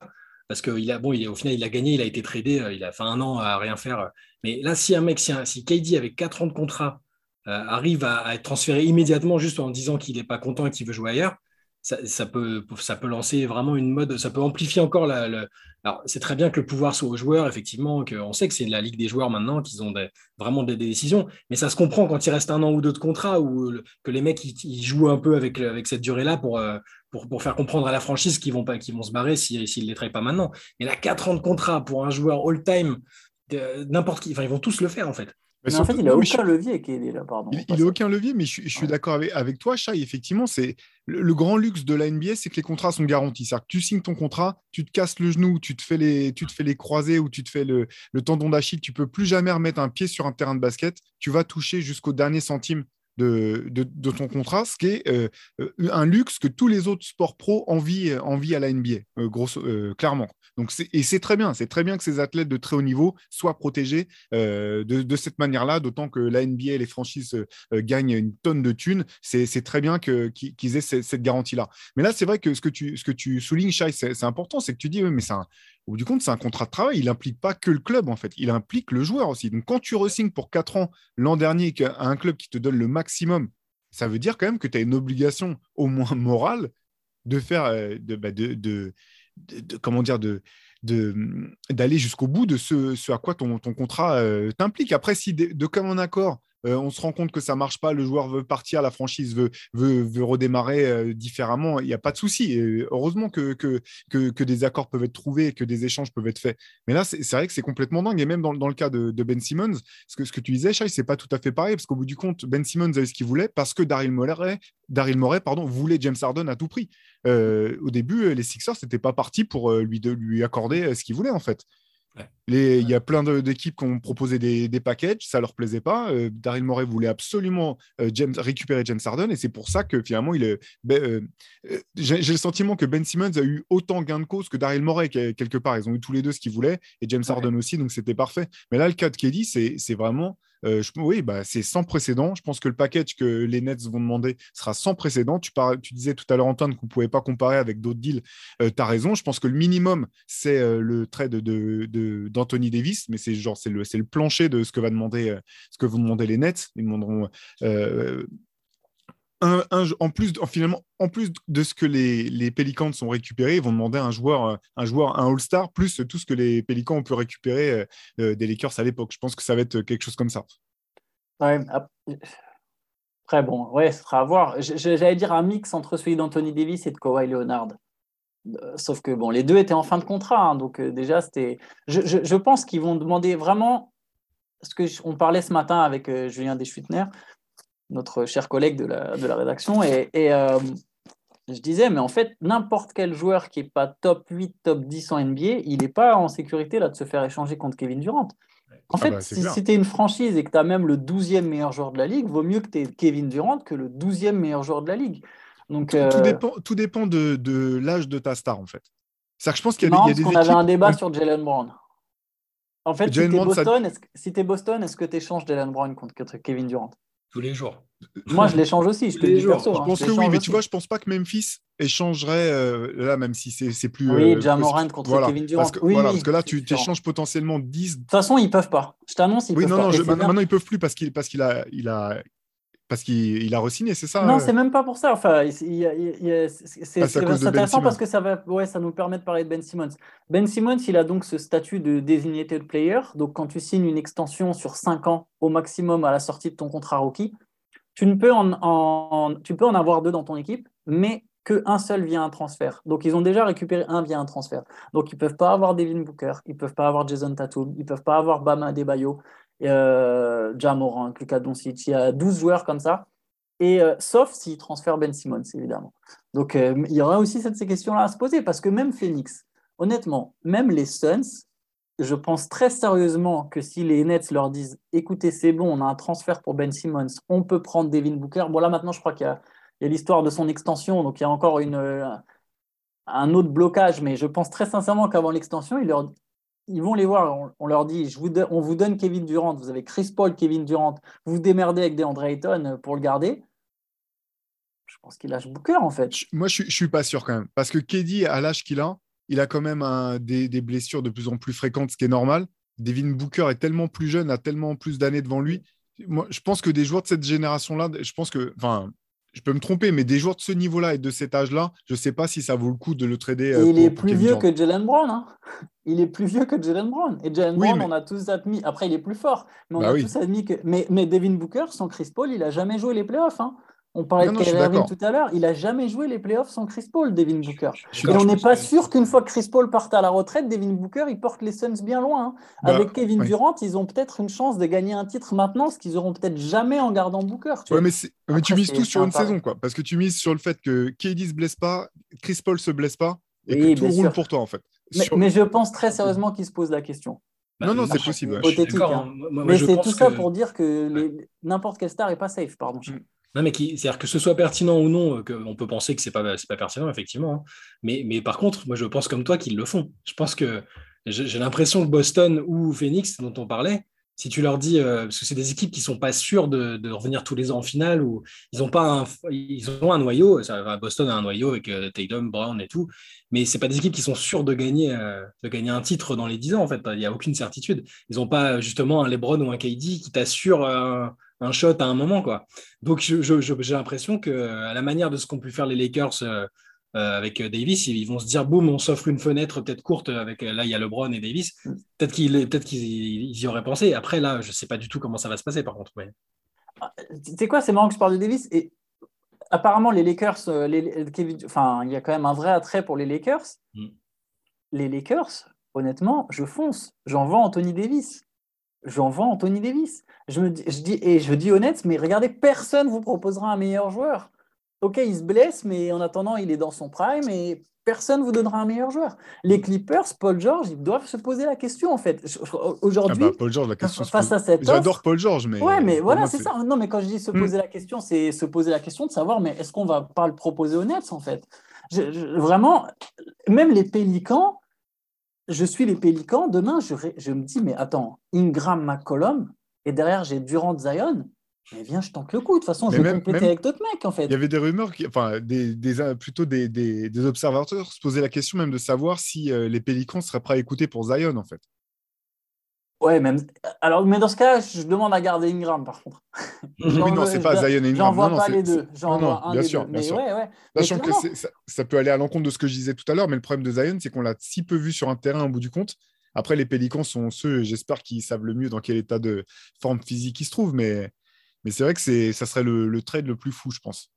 parce qu'il a, bon, il, au final, il a gagné, il a été tradé, euh, il a fait un an à rien faire. Mais là, si un mec, si, si KD avec 4 ans de contrat euh, arrive à, à, être transféré immédiatement juste en disant qu'il n'est pas content et qu'il veut jouer ailleurs, ça, peut, ça peut lancer vraiment une mode, ça peut amplifier encore la. Alors, c'est très bien que le pouvoir soit aux joueurs, effectivement, qu'on sait que c'est la Ligue des joueurs maintenant, qu'ils ont vraiment des, décisions, mais ça se comprend quand il reste un an ou deux de contrat, ou que les mecs ils, jouent un peu avec, avec cette durée-là pour, euh, pour, pour, faire comprendre à la franchise qu'ils vont, pas, qu'ils vont se barrer s'ils ne les traitent pas maintenant. Mais là, quatre ans de contrat pour un joueur all-time, n'importe qui, enfin, ils vont tous le faire en fait. Mais, en fait, il n'a aucun levier là, pardon. Il n'a aucun levier, mais je, suis d'accord avec, avec, toi, Chai. Effectivement, c'est le, grand luxe de la NBA, c'est que les contrats sont garantis. C'est-à-dire que tu signes ton contrat, tu te casses le genou, tu te fais les, tu te fais les croisés ou tu te fais le, le tendon d'Achille, tu peux plus jamais remettre un pied sur un terrain de basket. Tu vas toucher jusqu'au dernier centime de, ton contrat, ce qui est euh, euh, un luxe que tous les autres sports pro envient, à la NBA, euh, clairement. Donc et c'est très bien, c'est très bien que ces athlètes de très haut niveau soient protégés de, cette manière-là, d'autant que la NBA et les franchises gagnent une tonne de thunes. C'est très bien qu'ils aient cette, garantie-là. Mais là, c'est vrai que ce que tu, ce que tu soulignes, Shai, c'est important, c'est que tu dis, mais c'est au bout du compte, c'est un contrat de travail. Il n'implique pas que le club, en fait. Il implique le joueur aussi. Donc, quand tu resignes pour 4 ans l'an dernier à un club qui te donne le maximum, ça veut dire quand même que tu as une obligation, au moins morale, de faire, euh, bah, de, de, de, comment dire, de d'aller jusqu'au bout de ce, à quoi ton, ton contrat euh, t'implique. Après, si de, de commun accord, on se rend compte que ça marche pas, le joueur veut partir, la franchise veut, redémarrer différemment, il n'y a pas de souci. heureusement que, des accords peuvent être trouvés que des échanges peuvent être faits. Mais là, c'est vrai que c'est complètement dingue. Et même dans, le cas de, Ben Simmons, ce que, tu disais, Shai, c'est pas tout à fait pareil, parce qu'au bout du compte, Ben Simmons avait ce qu'il voulait parce que Daryl Morey, Daryl Morey pardon, voulait James Harden à tout prix. Au début, les Sixers n'étaient pas partis pour lui, lui accorder ce qu'il voulait, en fait. Il y a plein d'équipes qui ont proposé des, des packages, ça leur plaisait pas. Euh, Daryl Morey voulait absolument euh, James, récupérer James Harden et c'est pour ça que finalement, il ben, euh, j'ai le sentiment que Ben Simmons a eu autant gain de cause que Daryl Morey quelque part. Ils ont eu tous les deux ce qu'ils voulaient et James Harden aussi, donc c'était parfait. Mais là, le cas de Kelly, c'est vraiment oui, bah, c'est sans précédent. Je pense que le package que les Nets vont demander sera sans précédent. Tu, tu disais tout à l'heure, Antoine, qu'on ne pouvait pas comparer avec d'autres deals. Euh, tu as raison. Je pense que le minimum, c'est le trade d'Anthony de, Davis, mais c'est genre c'est le, le, plancher de ce que, va demander, ce que vont demander les Nets. Ils demanderont en plus, finalement, en plus de ce que les, les Pélicans sont récupérés, ils vont demander un joueur, un joueur, un All-Star, plus tout ce que les Pélicans ont pu récupérer euh, euh, des Lakers à l'époque. Je pense que ça va être quelque chose comme ça. Ouais, très bon, ouais, ce sera à voir. J'allais dire un mix entre celui d'Anthony Davis et de Kawhi Leonard. Euh, sauf que bon, les deux étaient en fin de contrat, hein, donc déjà c'était. Je, je, pense qu'ils vont demander vraiment ce que on parlait ce matin avec Julien Deschutner notre cher collègue de la, de la rédaction. Et, euh, je disais, mais en fait, n'importe quel joueur qui n'est pas top 8, top 10 en NBA, il n'est pas en sécurité là, de se faire échanger contre Kevin Durant. En ah fait, bah, si, tu es une franchise et que tu as même le 12e meilleur joueur de la ligue, vaut mieux que tu aies Kevin Durant que le 12e meilleur joueur de la ligue. Donc, tout, euh, dépend, tout dépend de, de l'âge de ta star, en fait. C'est que je pense qu'il y a, des, On avait un débat sur Jalen Brown. En fait, si tu es Boston, est-ce Boston, est-ce que tu échanges Jalen Brown contre Kevin Durant? Tous les jours. Moi, je l'échange aussi. Je les jours. je hein, pense que oui, mais tu vois, je pense pas que Memphis échangerait euh, là, même si c'est plus. Oui, euh, Jamorant contre Kevin Durant. Parce que, oui, parce que là, tu échanges potentiellement 10. De toute façon, ils peuvent pas. Je t'annonce, ils oui, peuvent non, pas. Non, je, maintenant, ils peuvent plus parce qu'il parce qu'il a, il a, parce qu'il a re-signé, c'est ça Non, euh? c'est même pas pour ça. Enfin, c'est ah, intéressant parce que ça, va, ouais, ça nous permet de parler de Ben Simmons. Ben Simmons, il a donc ce statut de designated player. Donc, quand tu signes une extension sur 5 ans au maximum à la sortie de ton contrat rookie, tu, ne peux en, tu peux en avoir deux dans ton équipe, mais qu'un seul via un transfert. Donc, ils ont déjà récupéré un via un transfert. Donc, ils ne peuvent pas avoir Devin Booker, ils ne peuvent pas avoir Jason Tatum, ils ne peuvent pas avoir Bama Debayo, euh, Jamorant, Luka Doncic. Il y a 12 joueurs comme ça. Et euh, sauf s'ils transfèrent Ben Simmons, évidemment. Donc, euh, il y aura aussi cette, ces questions-là à se poser parce que même Phoenix, honnêtement, même les Suns, je pense très sérieusement que si les Nets leur disent écoutez, c'est bon, on a un transfert pour Ben Simmons, on peut prendre Devin Booker. Bon, là maintenant, je crois qu'il y a, l'histoire de son extension, donc il y a encore euh, un autre blocage, mais je pense très sincèrement qu'avant l'extension, ils, ils vont les voir. On, leur dit on vous donne Kevin Durant, vous avez Chris Paul, Kevin Durant, vous démerdez avec DeAndre Ayton pour le garder. Je pense qu'il lâche Booker en fait. Moi, je ne suis pas sûr quand même, parce que KD, à l'âge qu'il a, il a quand même des, blessures de plus en plus fréquentes, ce qui est normal. Devin Booker est tellement plus jeune, a tellement plus d'années devant lui. Moi, je pense que des joueurs de cette génération-là, je pense que, enfin, je peux me tromper, mais des joueurs de ce niveau-là et de cet âge-là, je ne sais pas si ça vaut le coup de le trader. Euh, il est plus vieux que Jalen Brown. Hein. il est plus vieux que Jalen Brown. Et Jalen Brown, on a tous admis. Après, il est plus fort, mais on bah a tous admis que. Mais, mais Devin Booker, sans Chris Paul, il n'a jamais joué les playoffs. Hein. On parlait de Kyrie Irving tout à l'heure. Il n'a jamais joué les playoffs sans Chris Paul, Devin Booker. Et on n'est pas sûr qu'une fois que Chris Paul parte à la retraite, Devin Booker, il porte les Suns bien loin. Hein. Bah, Avec Kevin Durant, ils ont peut-être une chance de gagner un titre maintenant, ce qu'ils auront peut-être jamais en gardant Booker. Tu mais, tu mises tout sur une saison, quoi. Parce que tu mises sur le fait que KD se blesse pas, Chris Paul se blesse pas, et que tout roule pour toi, en fait. Mais, je pense très sérieusement qu'il se pose la question. non, non, c'est possible. Hein. mais c'est tout ça pour dire que n'importe quelle star n'est pas safe, pardon. Non, mais c'est-à-dire que ce soit pertinent ou non, euh, on peut penser que c'est pas, pas pertinent, effectivement. Hein. Mais, par contre, moi, je pense comme toi qu'ils le font. Je pense que j'ai l'impression que Boston ou Phoenix, dont on parlait, si tu leur dis, euh, parce que c'est des équipes qui sont pas sûres de, revenir tous les ans en finale, ou ils ont pas un, ils ont un noyau, ça, Boston a un noyau avec euh, Tatum, Brown et tout, mais c'est pas des équipes qui sont sûres de gagner, de gagner un titre dans les 10 ans, en fait. Il n'y a aucune certitude. Ils n'ont pas justement un LeBron ou un KD qui t'assure un shot à un moment. Quoi. Donc j'ai l'impression que à la manière de ce qu'ont pu faire les Lakers euh, euh, avec Davis, ils vont se dire boum, on s'offre une fenêtre peut-être courte avec là il y a LeBron et Davis. Peut-être qu'ils peut y auraient pensé. Après là, je sais pas du tout comment ça va se passer par contre. Mais... Ah, tu sais quoi, c'est marrant que je parle de Davis et apparemment les Lakers, euh, les, enfin il y a quand même un vrai attrait pour les Lakers. Mm. Les Lakers, honnêtement, je fonce, j'en vends Anthony Davis j'en vends Anthony Davis. Je, me dis, je dis, et je dis honnête, mais regardez, personne vous proposera un meilleur joueur. Ok, il se blesse, mais en attendant, il est dans son prime et personne vous donnera un meilleur joueur. Les Clippers, Paul George, ils doivent se poser la question en fait. Aujourd'hui, ah bah, Paul George, la question face à cette J'adore Paul George, mais ouais, mais voilà, c'est ça. Non, mais quand je dis se hmm. poser la question, c'est se poser la question de savoir, mais est-ce qu'on va pas le proposer aux Nets en fait? Vraiment, même les Pélicans je suis les Pélicans, demain, je, je, me dis, mais attends, Ingram, McCollum, et derrière, j'ai Durant Zion. Mais viens, je tente le coup. De toute façon, je vais compléter avec d'autres mecs, en fait. Il y avait des rumeurs, qui, enfin, des, des plutôt des, des, observateurs se posaient la question même de savoir si euh, les Pélicans seraient prêts à écouter pour Zion, en fait. Ouais, même. Alors, mais dans ce cas, je demande à garder Ingram, par contre. *laughs* oui, non, c'est pas Zion et Ingram. J'en vois pas les deux. J'en vois un bien sûr, Bien sûr. Ouais, ouais. Sachant que ça, peut aller à l'encontre de ce que je disais tout à l'heure, mais le problème de Zion, c'est qu'on l'a si peu vu sur un terrain au bout du compte. Après, les Pélicans sont ceux, j'espère, qui savent le mieux dans quel état de forme physique ils se trouvent, mais, mais c'est vrai que ça serait le, trade le plus fou, je pense.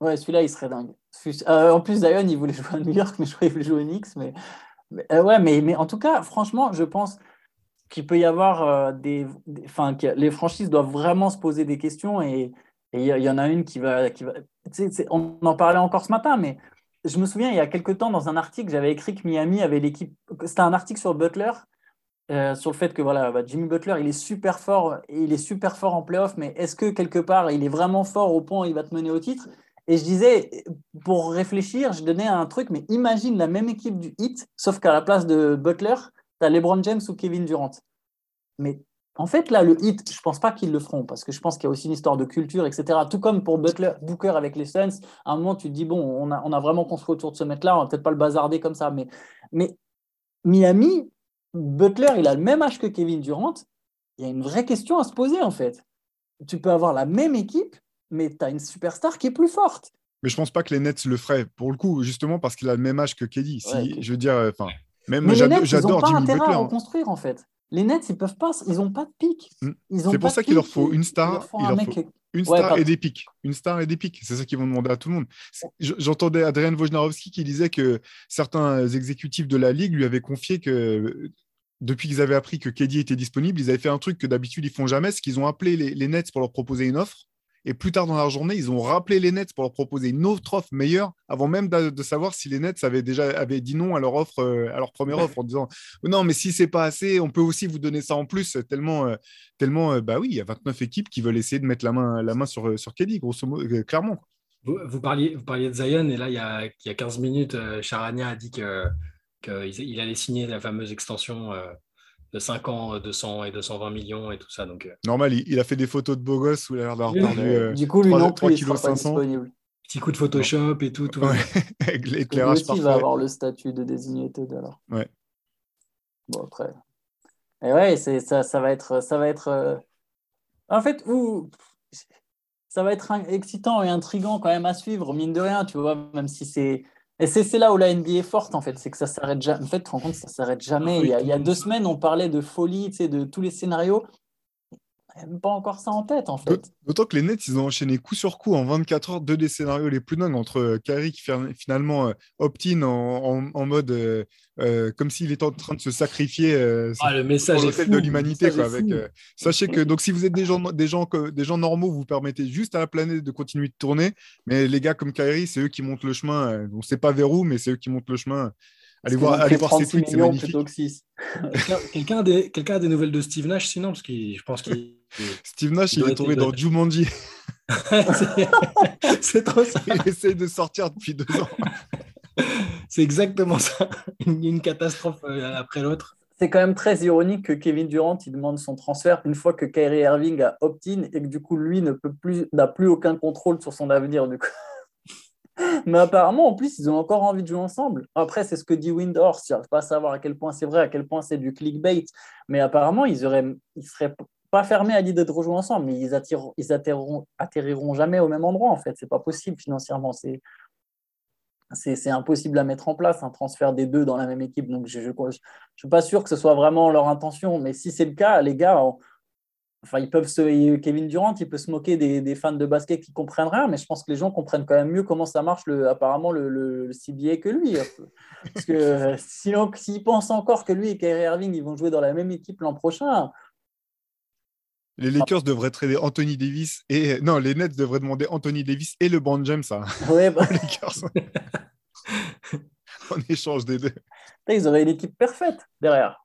Ouais, celui-là, il serait dingue. Euh, en plus, Zion, il voulait jouer à New York, mais je croyais qu'il voulait jouer au Knicks. Mais, euh, ouais, mais, mais en tout cas, franchement, je pense qu'il peut y avoir euh, des, Enfin, les franchises doivent vraiment se poser des questions et il y, en a une qui va. Qui va on en parlait encore ce matin, mais je me souviens, il y a quelques temps, dans un article, j'avais écrit que Miami avait l'équipe. C'était un article sur Butler, euh, sur le fait que voilà, bah, Jimmy Butler, il est super fort, il est super fort en playoff, mais est-ce que quelque part, il est vraiment fort au point où il va te mener au titre? Et je disais, pour réfléchir, je donnais un truc, mais imagine la même équipe du Heat, sauf qu'à la place de Butler, tu as LeBron James ou Kevin Durant. Mais en fait, là, le hit, je ne pense pas qu'ils le feront parce que je pense qu'il y a aussi une histoire de culture, etc. Tout comme pour Butler, Booker avec les Suns, à un moment, tu te dis, bon, on a, on a vraiment construit autour de ce mec-là, on va peut-être pas le bazarder comme ça. Mais, mais Miami, Butler, il a le même âge que Kevin Durant. Il y a une vraie question à se poser, en fait. Tu peux avoir la même équipe, mais tu as une superstar qui est plus forte. Mais je pense pas que les Nets le feraient, pour le coup, justement parce qu'il a le même âge que KD. Si, Je veux dire, euh, enfin, même j'adore Jimmy Butler. à hein. reconstruire, en fait. Les Nets, ils peuvent pas, ils n'ont pas de pic. Mm. C'est pour ça qu'il leur faut une star. une star et des pics. Une star et des pics. C'est ça qu'ils vont demander à tout le monde. J'entendais Adrian Wojnarowski qui disait que certains exécutifs de la ligue lui avaient confié que depuis qu'ils avaient appris que KD était disponible, ils avaient fait un truc que d'habitude ils font jamais, c'est qu'ils ont appelé les Nets pour leur proposer une offre. Et plus tard dans la journée, ils ont rappelé les Nets pour leur proposer une autre offre meilleure, avant même de, savoir si les Nets avaient déjà avaient dit non à leur offre, euh, à leur première offre, en disant non, mais si c'est pas assez, on peut aussi vous donner ça en plus. Tellement, euh, tellement, euh, bah oui, il y a 29 équipes qui veulent essayer de mettre la main, la main sur sur Kelly, grosso modo, clairement. Vous, parliez, vous parliez de Zion et là, il y a, il y a 15 minutes, Charania a dit que qu'il allait signer la fameuse extension de 5 ans, 200 et 220 millions et tout ça. Donc, euh. Normal, il, a fait des photos de beau gosse où il a l'air d'avoir perdu euh, du coup, lui 3, non plus, 3 500. Petit coup de Photoshop et tout. tout ouais. *laughs* Avec l'éclairage parfait. Il va avoir le statut de désignated alors. Ouais. Bon, après. Et ouais, ça, ça va être. Ça va être euh, En fait, où ça va être excitant et intriguant quand même à suivre, mine de rien, tu vois, même si c'est. Et c'est là où la NBA est forte, en fait, c'est que ça s'arrête jamais. En fait, tu te rends compte, ça s'arrête jamais. Ah il, y a, deux semaines, on parlait de folie, tu sais, de tous les scénarios. Même pas encore ça en tête, en fait. D'autant que les Nets, ils ont enchaîné coup sur coup en 24 heures deux des scénarios les plus dingues entre euh, Kyrie qui finalement euh, opt-in en, mode euh, comme s'il était en train de se sacrifier ah, le message de l'humanité. Sachez que donc si vous êtes des gens, des, gens, des gens normaux, vous permettez juste à la planète de continuer de tourner. Mais les gars comme Kyrie, c'est eux qui montent le chemin. on ne sait pas vers où, mais c'est eux qui montent le chemin. Allez voir, allez voir ces tweets, c'est magnifique. Quelqu'un a, des, a des nouvelles de Steve Nash sinon Parce que je pense qu'il. *laughs* Steve Nash, il, est tombé dans Jumanji. *laughs* c'est trop ça. Il essaye de sortir depuis deux ans. *laughs* c'est exactement ça. Une, catastrophe euh, après l'autre. C'est quand même très ironique que Kevin Durant il demande son transfert une fois que Kyrie Irving a opt-in et que du coup lui ne peut plus n'a plus aucun contrôle sur son avenir du coup. Mais apparemment, en plus, ils ont encore envie de jouer ensemble. Après, c'est ce que dit Windhorst. Je ne pas à savoir à quel point c'est vrai, à quel point c'est du clickbait. Mais apparemment, ils ne ils seraient pas fermés à l'idée de rejouer ensemble. Mais ils, attireront, ils atterriront, atterriront jamais au même endroit, en fait. Ce n'est pas possible financièrement. C'est, c'est, impossible à mettre en place, un transfert des deux dans la même équipe. Donc, je ne suis pas sûr que ce soit vraiment leur intention. Mais si c'est le cas, les gars, Enfin, ils peuvent se, Kevin Durant, il peut se moquer des, fans de basket qui comprennent rien, mais je pense que les gens comprennent quand même mieux comment ça marche, le, apparemment, le, le, CBA que lui. Parce que *laughs* sinon, s'ils pensent encore que lui et Kyrie Irving, ils vont jouer dans la même équipe l'an prochain. Les Lakers devraient trader Anthony Davis et. Non, les Nets devraient demander Anthony Davis et le Brand James ça. Ouais, bah... *laughs* en *laughs* échange des deux. Ils auraient une équipe parfaite derrière.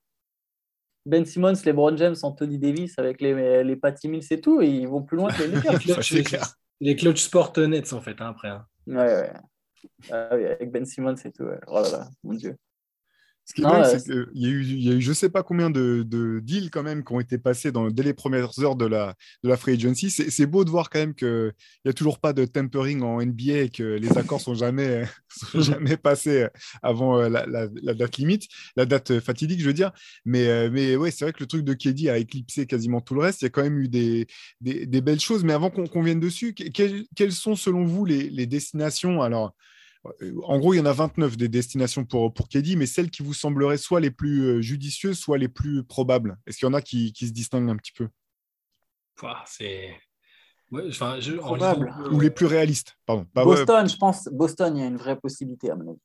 Ben Simmons, LeBron James, Anthony Davis avec les, les Patty Mills et tout, et ils vont plus loin que les Lakers. *laughs* les, clutch sport nets en fait, hein, après. Hein. Ouais, ouais. Ah, oui, avec Ben Simmons et tout. Ouais. Oh là là, mon Dieu. Ce qui est dingue, c'est qu'il y, a eu, il y a eu je ne sais pas combien de, deals quand même qui ont été passés dans, dès les premières heures de la, de la free agency. C'est beau de voir quand même qu'il n'y a toujours pas de tempering en NBA et que les accords sont jamais, *laughs* sont jamais passés avant euh, la, date limite, la date fatidique, je veux dire. Mais, euh, mais ouais, c'est vrai que le truc de Keddy a éclipsé quasiment tout le reste. Il y a quand même eu des, des, belles choses. Mais avant qu'on vienne dessus, quelles, sont selon vous les, les destinations? Alors, en gros, il y en a 29 des destinations pour, pour Keddy, mais celles qui vous sembleraient soit les plus euh, judicieuses, soit les plus probables. Est-ce qu'il y en a qui, se distinguent un petit peu? C'est. Ou les plus réalistes, pardon. Bah Boston, je pense, Boston, il y a une vraie possibilité à mon avis.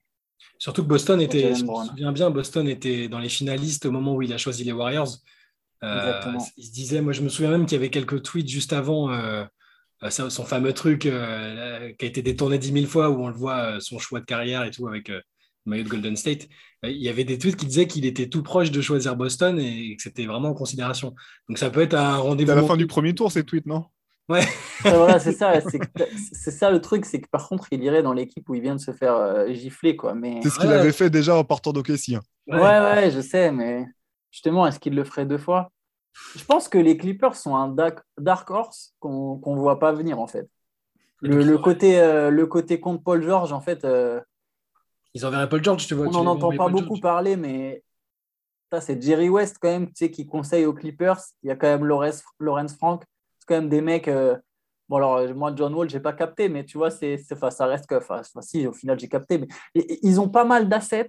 Surtout que Boston était, je me souviens bien, Boston était dans les finalistes au moment où il a choisi les Warriors. Euh, il se disait, moi je me souviens même qu'il y avait quelques tweets juste avant, euh, euh, son fameux truc euh, qui a été détourné dix mille fois où on le voit, euh, son choix de carrière et tout avec le maillot de Golden State. Il y avait des tweets qui disaient qu'il était tout proche de choisir Boston et que c'était vraiment en considération. Donc ça peut être un rendez-vous. à la fin du premier tour, ces tweets, non? Ouais. voilà, c'est ça, c'est ça le truc, c'est que par contre, il irait dans l'équipe où il vient de se faire gifler. quoi. Mais... C'est ce qu'il avait fait déjà en partant d'OKC. Hein. Ouais. ouais, ouais, je sais, mais justement, est-ce qu'il le ferait deux fois? Je pense que les Clippers sont un dark horse qu'on ne voit pas venir, en fait. Le, côté, euh, le côté contre Paul George, en fait. Euh, Ils enverraient Paul George, tu vois. On n'en entend pas beaucoup parler, mais c'est Jerry West, quand même, tu sais, qui conseille aux Clippers. Il y a quand même Lawrence, Lawrence Frank. C'est quand même des mecs. Euh, bon, alors, moi, John Wall, je n'ai pas capté, mais tu vois, c'est, ça reste que. Enfin, si, au final, j'ai capté. Mais ils ont pas mal d'assets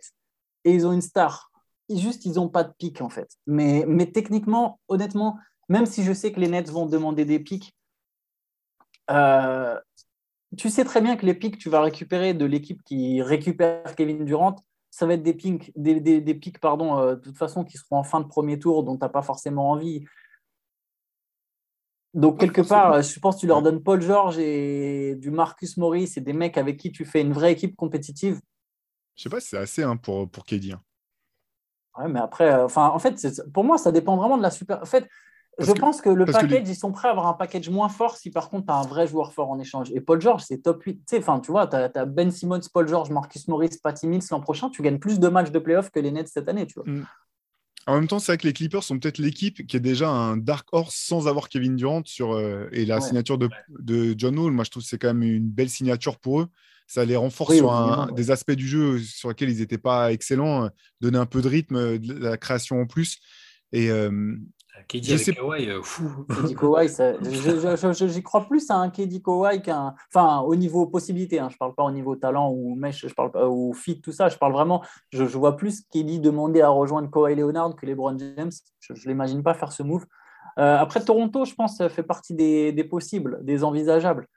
et ils ont une star juste, ils n'ont pas de pic, en fait. Mais, mais techniquement, honnêtement, même si je sais que les Nets vont demander des pics, euh, tu sais très bien que les pics, tu vas récupérer de l'équipe qui récupère Kevin Durant, ça va être des pics, des, des, pics pardon, euh, de toute façon, qui seront en fin de premier tour, dont tu n'as pas forcément envie. Donc, quelque part, je pense que tu leur donnes Paul George et du Marcus Morris et des mecs avec qui tu fais une vraie équipe compétitive. Je sais pas si c'est assez hein, pour, pour KD. Hein. Ouais, mais après, euh, enfin, en fait, pour moi, ça dépend vraiment de la super. En fait, je pense que le package, ils sont prêts à avoir un package moins fort si par contre tu as un vrai joueur fort en échange. Et Paul George, c'est top 8. Tu enfin, tu vois, tu as, Ben Simmons, Paul George, Marcus Morris, Patty Mills l'an prochain, tu gagnes plus de matchs de playoff que les Nets cette année, tu vois. Mm. En même temps, c'est vrai que les Clippers sont peut-être l'équipe qui est déjà un dark horse sans avoir Kevin Durant sur, euh, et la signature de, de, John Wall. Moi, je trouve que c'est quand même une belle signature pour eux ça les renforce sur des aspects du jeu sur lesquels ils n'étaient pas excellents, donner un peu de rythme, de la création en plus. Et, euh, KD Je avec sais- Kawhi, euh, fou. *laughs* KD Kawhi, j'y crois plus à un KD Kawhi qu'un. Enfin, au niveau possibilité, hein, je parle pas au niveau talent ou mesh, je parle pas ou fit, tout ça. Je parle vraiment. Je, je vois plus KD demander à rejoindre Kawhi Leonard que LeBron James. Je, je l'imagine pas faire ce move. Euh, après Toronto, je pense, fait partie des, des possibles, des envisageables.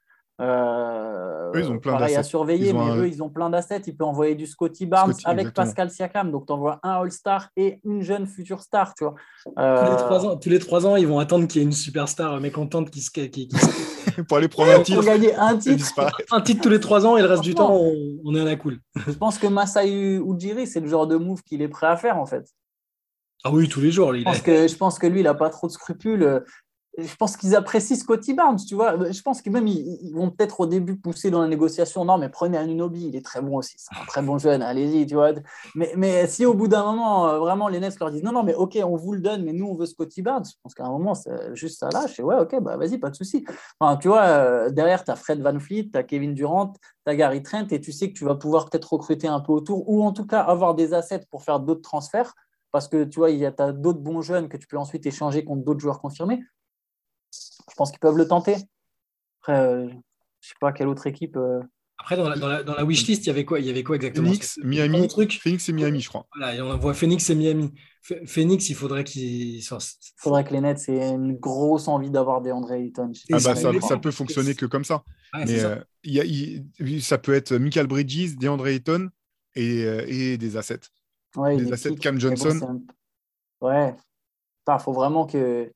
Euh, Eux, ils ont plein pareil à surveiller, Ils ont mais un- eux, ils ont plein d'assets. Il peut envoyer du Scotty Barnes Scotty, avec exactement. Pascal Siakam. Donc, tu envoies un All-Star et une jeune future star. Tu vois. Tous Euh, les, trois ans, tous les trois ans, ils vont attendre qu'il y ait une superstar mécontente qui se. Qui, qui- *laughs* pour aller prendre un pour titre gagner un titre. un titre tous les trois ans et le reste du temps, on, on est à la cool. Je pense que Masai Ujiri, c'est le genre de move qu'il est prêt à faire en fait. Ah oui, tous les jours. il Je pense est- que, je pense que lui, il n'a pas trop de scrupules. Je pense qu'ils apprécient Scotty Barnes, tu vois. Je pense que même ils, vont peut-être au début pousser dans la négociation. Non, mais prenez Anunobi, il est très bon aussi. C'est un très bon jeune, allez-y, tu vois. Mais, mais si au bout d'un moment, euh, vraiment, les Nets leur disent non, non, mais ok, on vous le donne, mais nous, on veut Scotty Barnes, je pense qu'à un moment, c'est juste ça lâche. Et ouais, ok, bah vas-y, pas de souci. Tu vois, euh, derrière, tu as Fred Van Fleet, tu as Kevin Durant, tu as Gary Trent, et tu sais que tu vas pouvoir peut-être recruter un peu autour, ou en tout cas avoir des assets pour faire d'autres transferts. Parce que tu vois, il y a d'autres bons jeunes que tu peux ensuite échanger contre d'autres joueurs confirmés. Je pense qu'ils peuvent le tenter. Après, euh, je sais pas quelle autre équipe. euh, Après, dans la, dans la, dans la wishlist, il y avait quoi, il y avait quoi exactement? Phoenix, Miami, truc. Phoenix et Miami, je crois. Voilà, et on voit Phoenix et Miami. Ph- Phoenix, il faudrait qu'ils. Il faudrait que les Nets aient une grosse envie d'avoir des André Ayton. Ah bah, ça, ça peut fonctionner que comme ça. Ouais, Mais ça. euh, y a- ça peut être Michael Bridges, DeAndre Ayton et, euh, et des assets. Ouais, des des assets Cam bon, Johnson. un- Ouais. Il faut vraiment que.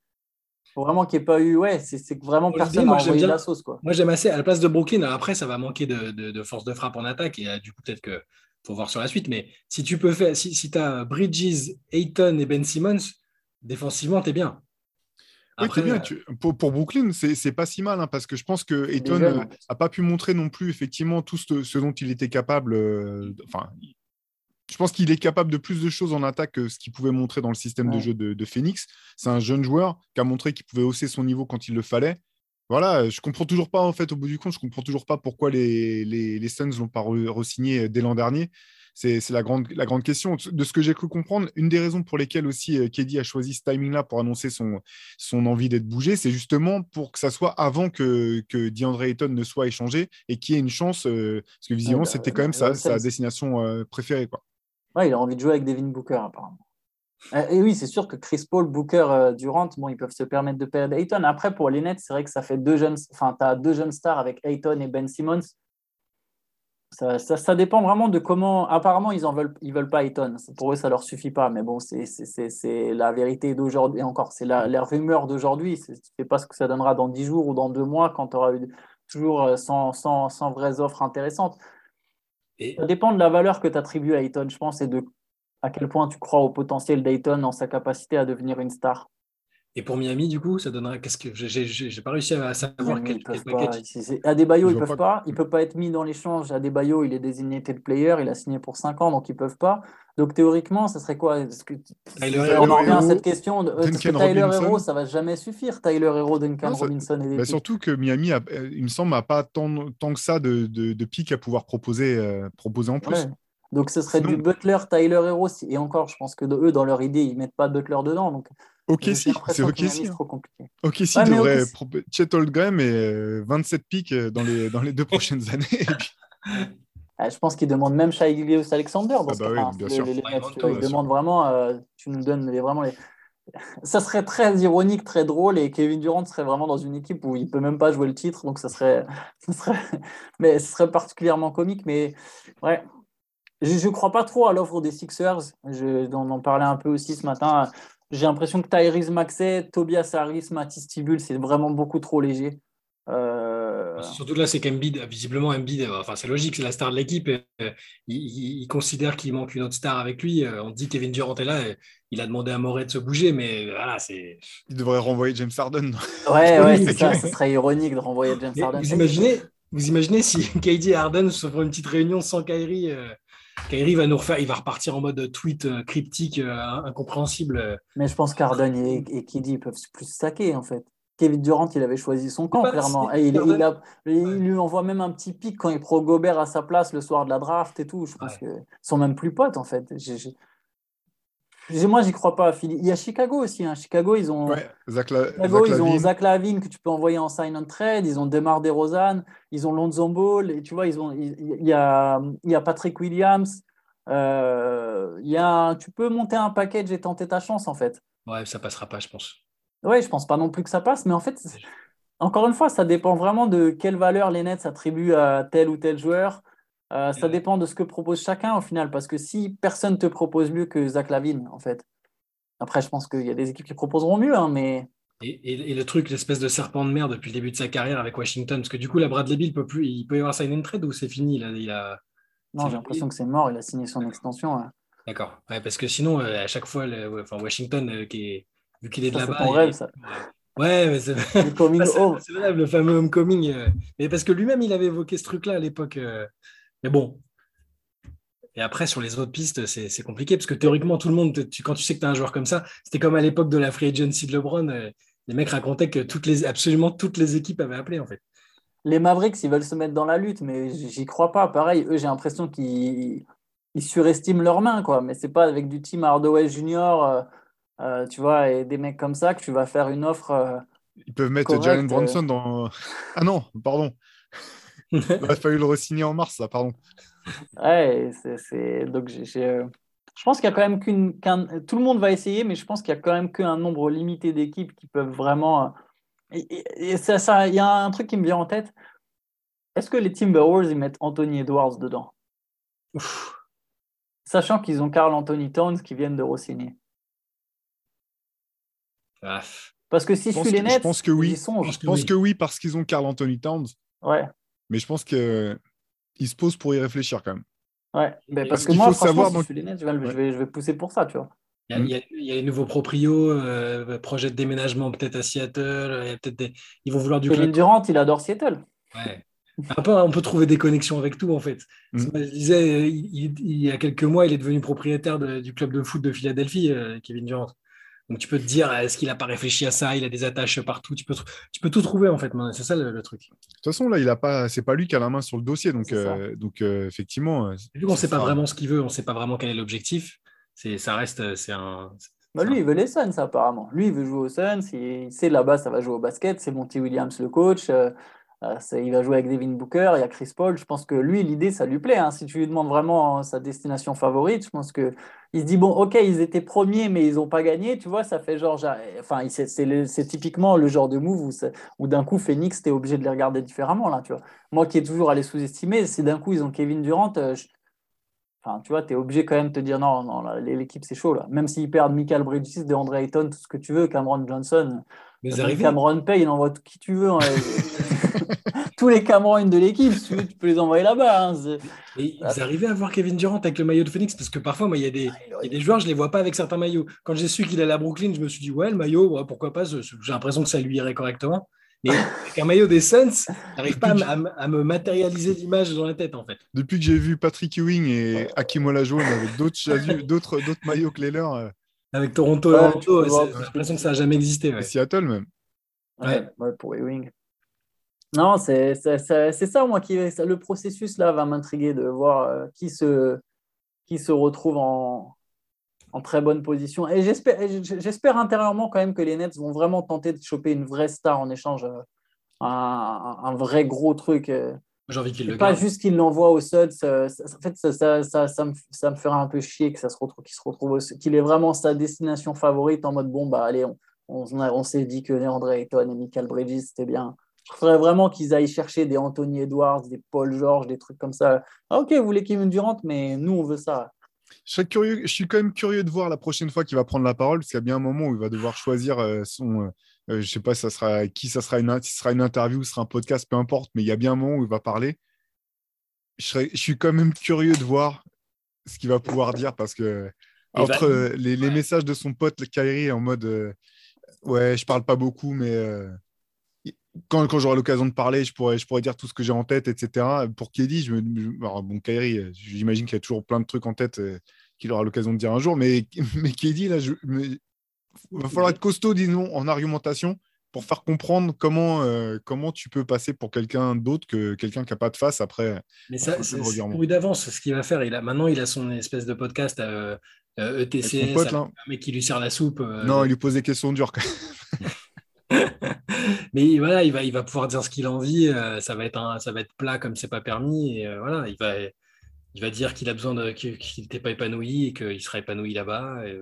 Faut vraiment qu'il n'y ait pas eu. Ouais, c'est que vraiment personne n'a moi, j'aime envoyé la sauce. Quoi. Moi, j'aime assez. À la place de Brooklyn, après, ça va manquer de, de- de force de frappe en attaque. Et euh, du coup, peut-être que faut voir sur la suite. Mais si tu peux faire, si, si tu as Bridges, Ayton et Ben Simmons, défensivement, tu es bien. Après, bien. euh, tu- Pour, pour Brooklyn, c'est c'est pas si mal hein, parce que je pense que Ayton jeunes, euh, pas pu montrer non plus effectivement tout ce, ce dont il était capable. Enfin, je pense qu'il est capable de plus de choses en attaque que ce qu'il pouvait montrer dans le système de jeu de, de Phoenix. C'est un jeune joueur qui a montré qu'il pouvait hausser son niveau quand il le fallait. Voilà, je comprends toujours pas en fait au bout du compte, je comprends toujours pas pourquoi les, les, les Suns l'ont pas re- re-signé dès l'an dernier. C'est la grande, la grande question. De ce que j'ai cru comprendre, une des raisons pour lesquelles aussi euh, KD a choisi ce timing-là pour annoncer son, son envie d'être bougé, c'est justement pour que ça soit avant que, que DeAndre Ayton ne soit échangé et qu'il y ait une chance, euh, parce que visiblement, bah, c'était quand même sa, sa destination euh, préférée. Quoi. Ouais, il a envie de jouer avec Devin Booker, apparemment. Euh, Et oui, c'est sûr que Chris Paul, Booker, euh, Durant, bon, ils peuvent se permettre de perdre Ayton. Après, pour les Nets, c'est vrai que ça fait deux jeunes, enfin, tu as deux jeunes stars avec Ayton et Ben Simmons. Ça, ça, dépend vraiment de comment. Apparemment, ils en veulent, ils veulent pas Ayton. Pour eux, ça leur suffit pas. Mais bon, c'est- la vérité d'aujourd'hui. Et encore, c'est la, la rumeur d'aujourd'hui. Tu sais pas ce que ça donnera dans 10 jours ou dans deux mois quand tu auras eu toujours sans, sans, sans vraies offres intéressantes. Ça dépend de la valeur que tu attribues à Ayton, je pense, et de à quel point tu crois au potentiel d'Ayton dans sa capacité à devenir une star. Et pour Miami, du coup, ça donnerait. Qu'est-ce que j'ai- j'ai j'ai pas réussi à savoir quel, quel package. Adebayo, ils peuvent pas- pas. Il peut pas être mis dans l'échange. Adebayo, il est désigné tel player. Il a signé pour 5 ans, donc ils peuvent pas. Donc théoriquement, ça serait quoi? Est-ce que- Tyler On en revient à cette question. De... Est-ce que Duncan Tyler Robinson. Hero, ça va jamais suffire. Tyler Hero, Duncan Non, ça- Robinson et des Bah, surtout que Miami, a, euh, il me semble, n'a pas tant, tant que ça de, de, de pics à pouvoir proposer, euh, proposer en plus. Ouais. Donc ce serait Sinon- du Butler, Tyler Hero. Et encore, je pense que eux, dans leur idée, ils mettent pas Butler dedans. Donc Ok, j'ai si, c'est ok, si. c'est hein. trop compliqué. Ok, si, Ouais, devrait OKC. pro- Chet Holmgren et euh, 27 pics euh, dans les, dans les deux *laughs* prochaines années. Puis- Ah, je pense qu'ils demandent même Shai Gilgeous Alexander dans Ah bah oui, Enfin, bien sûr. les- les Ouais, tout, demandent vraiment, euh, tu nous donnes les, vraiment les. *laughs* Ça serait très ironique, très drôle, et Kevin Durant serait vraiment dans une équipe où il peut même pas jouer le titre, donc ça serait, *laughs* ça serait, mais ce serait particulièrement comique. Mais ouais, je ne crois pas trop à l'offre des Sixers. Je, on en parlait un peu aussi ce matin. J'ai l'impression que Tyrese Maxey, Tobias Harris, Matisse Tibul, c'est vraiment beaucoup trop léger. Euh, Surtout là, c'est qu'Embiid, visiblement, Embiid, enfin, c'est logique, c'est la star de l'équipe. euh, il, il- il considère qu'il manque une autre star avec lui. Euh, On dit Kevin Durant est là. et il a demandé à Moret de se bouger, mais voilà, c'est. Il devrait renvoyer James Harden. Ouais, *laughs* ouais, c'est ça. Ce serait ironique de renvoyer James Mais Harden. vous imaginez, vous imaginez si *laughs* KD et Harden se font une petite réunion sans Kyrie Kyrie va nous refaire, il va repartir en mode tweet euh, cryptique, euh, incompréhensible. Mais je pense qu'Arden et, et Kiddy peuvent plus saquer, en fait. Kevin Durant, il avait choisi son camp, pas- clairement. Et il, Harden- il a- il lui envoie même un petit pic quand il prend Gobert à sa place le soir de la draft et tout. Je pense qu'ils sont même plus potes, en fait. J'ai- j'ai- Moi, j'y crois pas. Il y a Chicago aussi. Hein. Chicago, ils ont. Zach, Chicago, ils ont Zach Lavine que tu peux envoyer en sign and trade. Ils ont Demar DeRozan. Ils ont Lonzo Ball. Et tu vois, ils ont. Il y a, il y a Patrick Williams. Euh, il y a, tu peux monter un package et tenter ta chance en fait. Ouais, ça passera pas, je pense. Ouais, je pense pas non plus que ça passe, mais en fait, encore une fois, ça dépend vraiment de quelle valeur les Nets attribuent à tel ou tel joueur. Euh, ça dépend de ce que propose chacun au final, parce que si personne te propose mieux que Zach Lavine, en fait. Après, je pense qu'il y a des équipes qui proposeront mieux, hein, mais. Et, le truc, l'espèce de serpent de mer depuis le début de sa carrière avec Washington, parce que du coup, la Bradley Bill peut plus, il peut y avoir sign and trade ou c'est fini il a... Non, j'ai l'impression que c'est mort. Il a signé son extension. D'accord. parce que sinon, euh, à chaque fois, enfin, Washington, euh, qui est... vu qu'il est de là-bas. C'est rêve, ça. Ouais, mais c'est *laughs* le, le fameux homecoming. Mais parce que lui-même, il avait évoqué ce truc-là à l'époque. Mais bon. Et après, sur les autres pistes, c'est compliqué parce que théoriquement, tout le monde, quand tu sais que tu as un joueur comme ça, c'était comme à l'époque de la free agency de LeBron. Euh, les mecs racontaient que toutes les, absolument toutes les équipes avaient appelé en fait. Les Mavericks, ils veulent se mettre dans la lutte, mais j'y crois pas. Pareil, eux, j'ai l'impression qu'ils surestiment leurs mains, quoi. Mais c'est pas avec du team Hardaway Junior, euh, euh, tu vois, et des mecs comme ça que tu vas faire une offre. Ils peuvent mettre Jalen Bronson dans. Ah non, pardon. Il a fallu le re-signer en mars, ça, pardon. Ouais, c'est. Donc, j'ai. Euh, je pense qu'il y a quand même qu'une. Tout le monde va essayer, mais je pense qu'il y a quand même qu'un nombre limité d'équipes qui peuvent vraiment. Euh, et, ça, ça, il y a un truc qui me vient en tête. Est-ce que les Timberwolves, ils mettent Anthony Edwards dedans? Sachant qu'ils ont Carl Anthony Towns qui viennent de re-signer. Ah. Parce que si je, suis les Nets, je pense que oui. je pense que oui parce qu'ils ont Carl Anthony Towns. Ouais. Mais je pense qu'il se pose pour y réfléchir quand même. Ouais, ben, parce, que moi, savoir, si je, suis je, vais, je, vais, pousser pour ça, tu vois. Il y, a, il y a, les nouveaux proprios, euh, projet de déménagement peut-être à Seattle. Il y a peut-être des... Ils vont vouloir du Kevin Durant, il adore Seattle. Ouais. Après, on peut trouver des connexions avec tout, en fait. Mm. Je disais, il, il, y a quelques mois, il est devenu propriétaire du club de foot de Philadelphie, euh, Kevin Durant. Donc tu peux te dire, est-ce qu'il n'a pas réfléchi à ça? Il a des attaches partout. Tu peux, tu peux tout trouver en fait. C'est ça le, truc. De toute façon, là, il a pas, c'est pas lui qui a la main sur le dossier. Donc, euh, donc euh, effectivement. Vu qu'on ne sait pas vraiment ce qu'il veut, on ne sait pas vraiment quel est l'objectif. C'est, ça reste, c'est un. Bah, lui, il veut les Suns apparemment. Lui, il veut jouer aux Suns. Il sait là-bas, ça va jouer au basket. C'est Monty Williams le coach. Euh, euh, il va jouer avec Devin Booker, il y a Chris Paul. Je pense que lui, l'idée, ça lui plaît. Hein. Si tu lui demandes vraiment sa destination favorite, je pense que il se dit bon, ok, ils étaient premiers, mais ils n'ont pas gagné. Tu vois, ça fait genre, enfin, c'est typiquement le genre de move où, d'un coup, Phoenix, tu es obligé de les regarder différemment là. Tu vois, moi qui ai toujours allé sous-estimer, c'est d'un coup ils ont Kevin Durant. Euh, tu vois, tu es obligé quand même de te dire non, non, l'équipe c'est chaud là. Même s'ils perdent Michael Bridges, DeAndre Ayton, tout ce que tu veux, Cameron Johnson. Mais Cameron Pay, il envoie qui tu veux. Hein. *laughs* tous les Cameroun de l'équipe, tu, peux les envoyer là-bas. Hein. ils arrivaient à voir Kevin Durant avec le maillot de Phoenix parce que parfois, moi, il y, a des, ah, des joueurs, je ne les vois pas avec certains maillots. Quand j'ai su qu'il allait à Brooklyn, je me suis dit, ouais, le maillot, pourquoi pas J'ai l'impression que ça lui irait correctement. Mais *laughs* avec un maillot des Suns, n'arrive pas à, me matérialiser l'image dans la tête, en fait. Depuis que j'ai vu Patrick Ewing et Hakim Olajuwon avec *laughs* d'autres d'autres maillots que les leurs. Avec Toronto, Toronto j'ai l'impression que ça n'a jamais existé. Seattle même. Ouais, pour Ewing. Non, c'est ça, moi, qui le processus là va m'intriguer de voir euh, qui, se, qui se retrouve en, en très bonne position. Et j'espère intérieurement quand même que les Nets vont vraiment tenter de choper une vraie star en échange, euh, un, un, vrai gros truc. Euh. J'ai envie qu'il le Pas juste qu'il l'envoie au Suds. en fait, ça, ça, ça, ça, me, ça me ferait un peu chier que ça se retrouve, qu'il se retrouve, qu'il ait vraiment sa destination favorite en mode bon bah allez, on, on, on s'est dit que André Ayton et Michael Bridges c'était bien. Je voudrais vraiment qu'ils aillent chercher des Anthony Edwards, des Paul George, des trucs comme ça. Ah, ok, vous voulez Kevin Durant, mais nous, on veut ça. Je, curieux, je suis quand même curieux de voir la prochaine fois qu'il va prendre la parole, parce qu'il y a bien un moment où il va devoir choisir euh, son. Euh, euh, je sais pas ça sera, qui ça sera, une, si ce sera une interview, ce sera un podcast, peu importe, mais il y a bien un moment où il va parler. Je, suis quand même curieux de voir ce qu'il va pouvoir dire, parce que entre les, messages de son pote Kyrie en mode Ouais, je parle pas beaucoup, mais quand, quand j'aurai l'occasion de parler, je pourrais, je pourrais dire tout ce que j'ai en tête, etc. Pour Kelly, je me, bon, Kairi, j'imagine qu'il y a toujours plein de trucs en tête euh, qu'il aura l'occasion de dire un jour, mais, *laughs* mais Kelly, là, il va falloir être costaud, disons, en argumentation pour faire comprendre comment, euh, comment tu peux passer pour quelqu'un d'autre que quelqu'un qui n'a pas de face après. Mais ça, c'est d'avance ce qu'il va faire. Il a, maintenant, il a son espèce de podcast. Euh, ETC, ça- là. un mec qui lui sert la soupe. euh, Non, il lui pose des questions dures. quand même. *laughs* Mais voilà, il va, il va pouvoir dire ce qu'il a envie. euh, ça va être un, ça va être plat comme c'est pas permis. Et euh, voilà, il va, il va dire qu'il a besoin de, qu'il n'était pas épanoui et qu'il sera épanoui là-bas. et,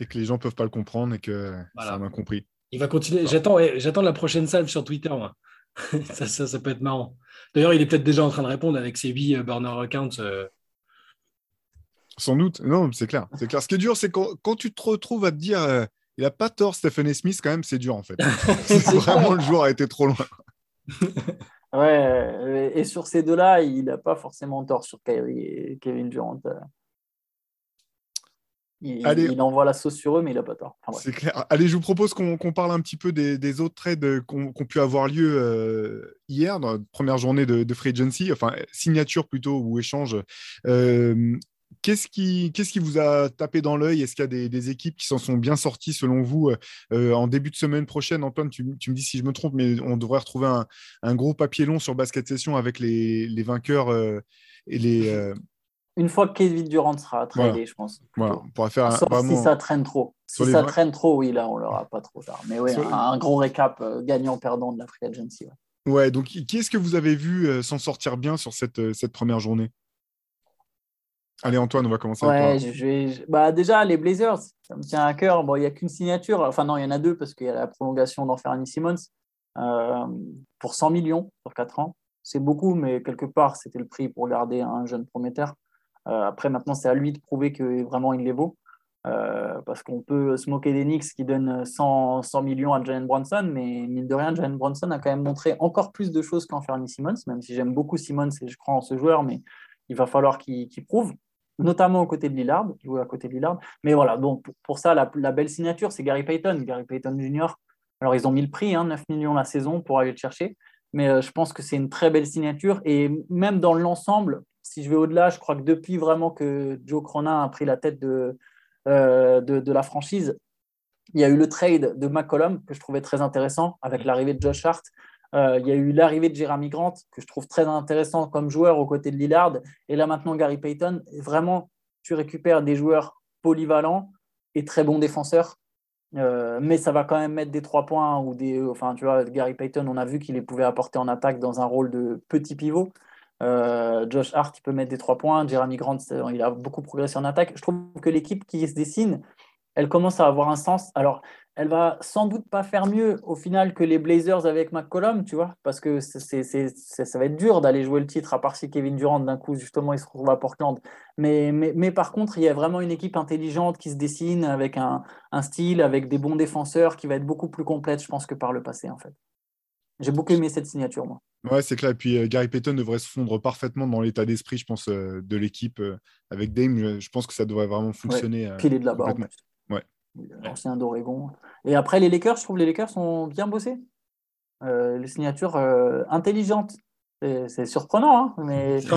Et que les gens peuvent pas le comprendre et que Voilà. c'est un incompris. Il va continuer. J'attends, ouais, j'attends la prochaine salve sur Twitter. Moi. *laughs* ça, ça, ça peut être marrant. D'ailleurs, il est peut-être déjà en train de répondre avec ses 8 burner accounts. euh, Sans doute. Non, c'est clair. C'est clair. Ce qui est dur, c'est quand, quand tu te retrouves à te dire, euh, il a pas tort, Stephen A. Smith, quand même, c'est dur en fait. *laughs* *laughs* C'est Vraiment, le jour a été trop loin. Ouais, et sur ces deux-là, il n'a pas forcément tort sur Kyrie et Kevin Durant. Il, Allez. il envoie la sauce sur eux, mais il n'a pas tort. Enfin. C'est clair. Allez, je vous propose qu'on parle un petit peu des, des autres trades qu'on qu'on pu avoir lieu euh, hier, dans la première journée de, de Free Agency, enfin signature plutôt ou échange. Euh, Qu'est-ce qui, qui vous a tapé dans l'œil? Est-ce qu'il y a des, des équipes qui s'en sont bien sorties selon vous? Euh, en début de semaine prochaine Antoine, tu, tu me dis si je me trompe, mais on devrait retrouver un, un gros papier long sur Basket Session avec les, les vainqueurs et les. *laughs* Une fois que Kevin Durant sera tradé, Voilà. je pense. voilà, on pourra faire un- Sauf vraiment. si ça traîne trop. Sur Si ça traîne trop, oui, là, on l'aura pas trop tard. Mais oui, Sur- un, un gros récap euh, gagnant-perdant de la Free Agency. ouais. Ouais, donc qui est-ce que vous avez vu euh, s'en sortir bien sur cette, euh, cette première journée? Allez, Antoine, on va commencer Ouais, avec je- je vais- je- bah, déjà, les Blazers, ça me tient à cœur. Bon, il n'y a qu'une signature. Enfin, non, il y en a deux parce qu'il y a la prolongation d'Anthony Simmons pour 100 millions sur 4 ans. C'est beaucoup, mais quelque part, c'était le prix pour garder un jeune prometteur. Euh, après, maintenant, c'est à lui de prouver que vraiment il les vaut. Euh, parce qu'on peut se moquer des Knicks qui donnent 100, 100 millions à Jalen Brunson, mais mine de rien, Jalen Brunson a quand même montré encore plus de choses qu'Anthony Simmons, même si j'aime beaucoup Simmons et je crois en ce joueur, mais il va falloir qu'il qu'il prouve notamment aux côtés de Lillard, jouer à côté de Lillard. Mais voilà, donc pour, ça, la, belle signature, c'est Gary Payton, Gary Payton Jr. Alors, ils ont mis le prix, hein, 9 millions la saison pour aller le chercher. Mais euh, je pense que c'est une très belle signature. Et même dans l'ensemble, si je vais au-delà, je crois que depuis vraiment que Joe Cronin a pris la tête de, euh, de, de la franchise, il y a eu le trade de McCollum que je trouvais très intéressant avec l'arrivée de Josh Hart. Euh, il y a eu l'arrivée de Jeremy Grant que je trouve très intéressant comme joueur aux côtés de Lillard. Et là maintenant, Gary Payton, vraiment, tu récupères des joueurs polyvalents et très bons défenseurs. Euh, mais ça va quand même mettre des trois points ou des. Enfin, tu vois, Gary Payton, on a vu qu'il les pouvait apporter en attaque dans un rôle de petit pivot. Euh, Josh Hart, il peut mettre des trois points. Jeremy Grant, il a beaucoup progressé en attaque. Je trouve que l'équipe qui se dessine, elle commence à avoir un sens. Alors, elle va sans doute pas faire mieux au final que les Blazers avec McCollum, tu vois, parce que ça va être dur d'aller jouer le titre, à part si Kevin Durant, d'un coup, justement, il se retrouve à Portland. Mais, par contre, il y a vraiment une équipe intelligente qui se dessine avec un style, avec des bons défenseurs, qui va être beaucoup plus complète, je pense, que par le passé, en fait. J'ai beaucoup aimé cette signature, moi. Ouais, c'est clair. Et puis euh, Gary Payton devrait se fondre parfaitement dans l'état d'esprit, je pense, euh, de l'équipe euh, avec Dame. Je, je pense que ça devrait vraiment fonctionner. euh, Puis il est de là-bas. en plus. Ouais. Il est Ancien d'Oregon. Et après, les Lakers, je trouve que les Lakers ont bien bossé. Euh, les signatures euh, intelligentes. C'est surprenant, hein, mais ils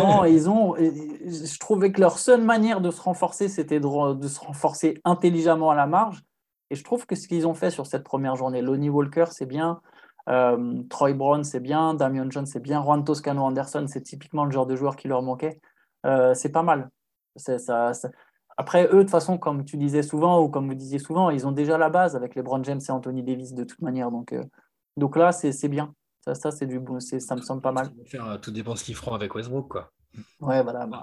ont, ils ont- je trouvais que leur seule manière de se renforcer, c'était de, de se renforcer intelligemment à la marge. Et je trouve que ce qu'ils ont fait sur cette première journée, Lonnie Walker, c'est bien. Euh, Troy Brown, c'est bien. Damian Jones, c'est bien. Juan Toscano Anderson, c'est typiquement le genre de joueur qui leur manquait. Euh, c'est pas mal. C'est- ça- ça- Après, eux, de toute façon, comme tu disais souvent, ou comme vous disiez souvent, ils ont déjà la base avec LeBron James et Anthony Davis de toute manière. Donc, euh, donc là, c'est c'est bien. Ça, ça c'est du bon. c'est- Ça me semble pas mal. Faire, tout dépend de ce qu'ils feront avec Westbrook. Quoi. Ouais, voilà. Bah.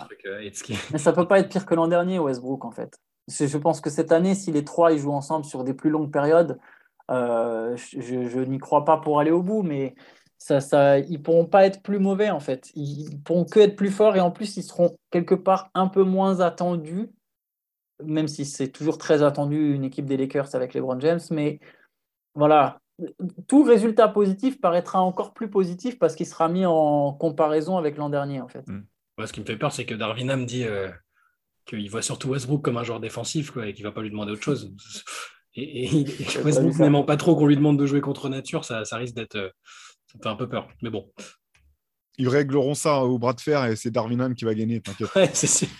Mais ça peut pas être pire que l'an dernier, Westbrook, en fait. Je je pense que cette année, si les trois ils jouent ensemble sur des plus longues périodes, euh, je, n'y crois pas pour aller au bout, mais ça, ça, ils pourront pas être plus mauvais, en fait. Ils pourront que être plus forts et en plus, ils seront quelque part un peu moins attendus, même si c'est toujours très attendu une équipe des Lakers avec LeBron James. Mais voilà, tout résultat positif paraîtra encore plus positif parce qu'il sera mis en comparaison avec l'an dernier, en fait. Ouais, ce qui me fait peur, c'est que Darwin Ham dit euh, qu'il voit surtout Westbrook comme un joueur défensif quoi, et qu'il ne va pas lui demander autre chose. Et, et, vu ça. n'aimant pas trop qu'on lui demande de jouer contre nature, ça, ça risque d'être. euh, ça fait un peu peur. Mais bon, Ils régleront ça au bras de fer et c'est Darwin Ham qui va gagner. T'inquiète. *laughs* ouais, c'est sûr. *laughs*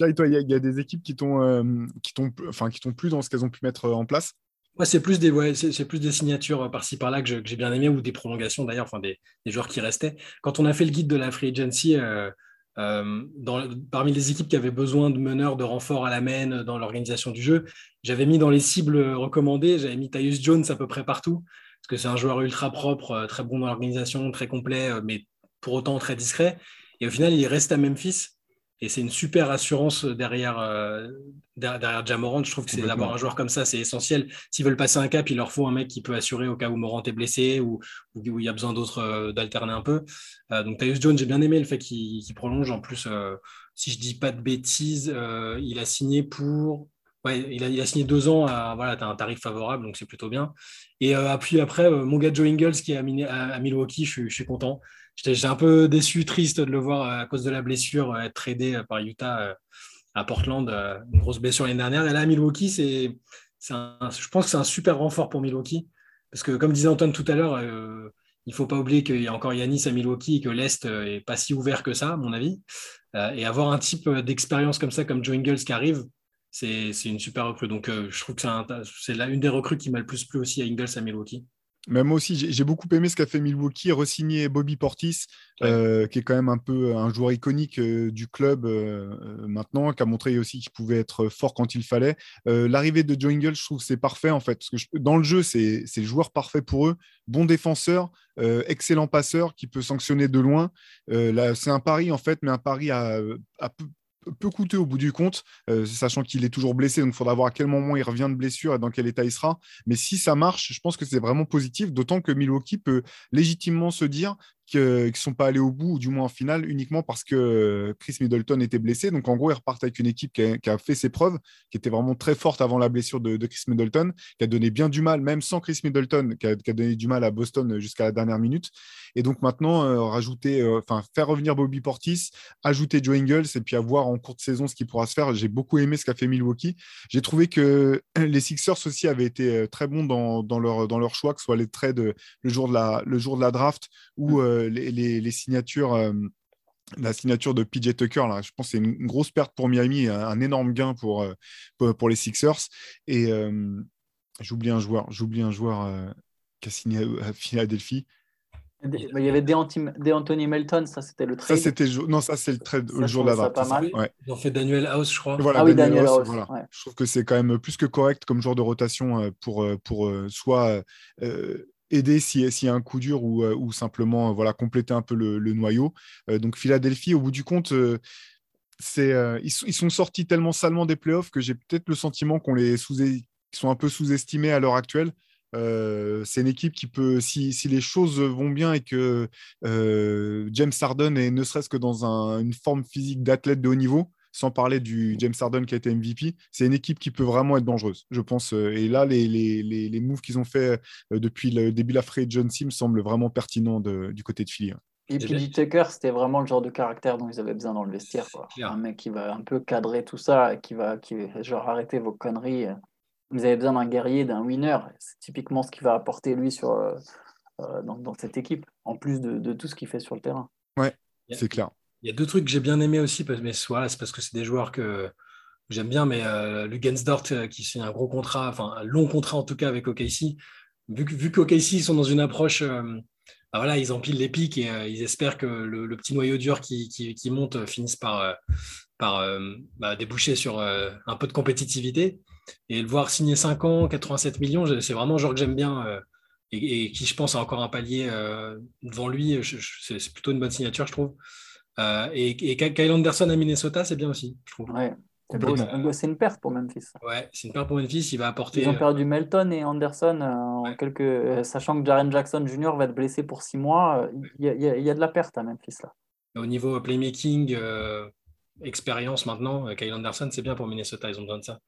Il y, a- il y a des équipes qui t'ont, euh, qui t'ont, enfin, qui t'ont plu dans ce qu'elles ont pu mettre euh, en place? Ouais, c'est plus des ouais, c'est c'est plus des signatures par-ci par-là que je- que j'ai bien aimé ou des prolongations d'ailleurs, enfin des, des joueurs qui restaient. Quand on a fait le guide de la free agency, euh, parmi les équipes qui avaient besoin de meneurs, de renforts à la main dans l'organisation du jeu, j'avais mis dans les cibles recommandées, j'avais mis Tyus Jones à peu près partout, parce que c'est un joueur ultra propre, très bon dans l'organisation, très complet, mais pour autant très discret. Et au final, il reste à Memphis. Et c'est une super assurance derrière, euh, derrière Jamorant. Je trouve que c'est d'avoir un joueur comme ça, c'est essentiel. S'ils veulent passer un cap, il leur faut un mec qui peut assurer au cas où Morant est blessé ou où, il y a besoin d'autres euh, d'alterner un peu. Euh, donc Tyus Jones, j'ai bien aimé le fait qu'il prolonge. En plus, si je dis pas de bêtises, il a signé pour. Ouais, il a, il a signé deux ans à voilà, as un tarif favorable, donc c'est plutôt bien. Et puis après, mon gars Joe Ingles qui est à, Milwaukee, je, je suis content. J'étais un peu déçu, triste de le voir euh, à cause de la blessure euh, être tradé euh, par Utah à Portland, une grosse blessure l'année dernière. Et là, Milwaukee, je pense que c'est un super renfort pour Milwaukee. Parce que, comme disait Antoine tout à l'heure, il ne faut pas oublier qu'il y a encore Yanis à Milwaukee et que l'Est n'est pas si ouvert que ça, à mon avis. et avoir un type d'expérience comme ça, comme Joe Ingles qui arrive, c'est, une super recrue. Donc, je trouve que c'est, une des recrues qui m'a le plus plu aussi à Ingles à Milwaukee. Mais moi aussi, j'ai beaucoup aimé ce qu'a fait Milwaukee, re-signer Bobby Portis, euh, qui est quand même un peu un joueur iconique euh, du club euh, maintenant, qui a montré aussi qu'il pouvait être fort quand il fallait. L'arrivée de Joe Ingles, je trouve c'est parfait en fait, parce que dans le jeu, c'est le joueur parfait pour eux, bon défenseur, excellent passeur qui peut sanctionner de loin. c'est un pari en fait, mais un pari à, à peu, coûteux au bout du compte, euh, sachant qu'il est toujours blessé. Donc, il faudra voir à quel moment il revient de blessure et dans quel état il sera. Mais si ça marche, je pense que c'est vraiment positif, d'autant que Milwaukee peut légitimement se dire qui ne sont pas allés au bout, ou du moins en finale, uniquement parce que euh, Chris Middleton était blessé. Donc en gros, ils repartent avec une équipe qui a, fait ses preuves, qui était vraiment très forte avant la blessure de, Chris Middleton, qui a donné bien du mal, même sans Chris Middleton, qui a, donné du mal à Boston jusqu'à la dernière minute. Et donc maintenant, euh, rajouter, euh, faire revenir Bobby Portis, ajouter Joe Ingles, et puis avoir en courte saison ce qui pourra se faire. J'ai beaucoup aimé ce qu'a fait Milwaukee. J'ai trouvé que les Sixers aussi avaient été très bons dans, leur, dans leur choix, que ce soit les trades le jour de la, le jour de la draft ou mm. Euh, les, signatures euh, la signature de PJ Tucker, là, je pense que c'est une, grosse perte pour Miami, un, énorme gain pour, euh, pour, les Sixers. Et j'oublie un joueur, j'oublie un joueur qui a signé à, Philadelphie. Il y avait des, Anthony Melton, ça c'était le trade. Ça c'était non, ça c'est le trade le jour de la draft. Ils ont fait Daniel House, je crois. ah oui, Daniel, House. Je trouve que c'est quand même plus que correct comme joueur de rotation pour, pour soit aider s'il y a un coup dur ou, euh, simplement voilà, compléter un peu le, noyau. Euh, donc Philadelphie, au bout du compte, euh, c'est, ils, sont sortis tellement salement des playoffs que j'ai peut-être le sentiment qu'on les sous sont un peu sous-estimés à l'heure actuelle. c'est une équipe qui peut, si, les choses vont bien et que James Harden est ne serait-ce que dans une forme physique d'athlète de haut niveau, sans parler du James Harden qui a été MVP, c'est une équipe qui peut vraiment être dangereuse, je pense. Euh, et là, les, les, les, moves qu'ils ont fait euh, depuis le début de la free agency me semblent vraiment pertinents du côté de Philly. Hein. Et puis Tucker, c'était vraiment le genre de caractère dont ils avaient besoin dans le vestiaire. Un mec qui va un peu cadrer tout ça, qui va, qui genre arrêter vos conneries. Vous avez besoin d'un guerrier, d'un winner. C'est typiquement ce qu'il va apporter lui sur, euh, dans, dans, cette équipe, en plus de, de tout ce qu'il fait sur le terrain. Ouais, c'est clair. Il y a deux trucs que j'ai bien aimé aussi, mais soit c'est parce que c'est des joueurs que j'aime bien, mais euh, Lugensdort euh, qui signe un gros contrat, enfin un long contrat en tout cas avec OKC. Vu, qu'OKC sont dans une approche, euh, bah voilà, ils empilent les pics et euh, ils espèrent que le, petit noyau dur qui, qui, monte finisse par, par bah, déboucher sur un peu de compétitivité. Et le voir signer 5 ans, 87 millions, c'est vraiment un joueur que j'aime bien. Et, qui je pense a encore un palier devant lui, c'est plutôt une bonne signature, je trouve. Euh, et, Kyle Anderson à Minnesota, c'est bien aussi, je trouve. Ouais. C'est une perte pour Memphis. Ouais, c'est une perte pour Memphis. Il va apporter. Ils ont perdu Melton et Anderson euh, en quelques... Euh, sachant que Jaren Jackson Jr. va être blessé pour six mois. Il y, a, y, a de la perte à Memphis là. Au niveau playmaking, expérience maintenant, Kyle Anderson, c'est bien pour Minnesota. Ils ont besoin de ça.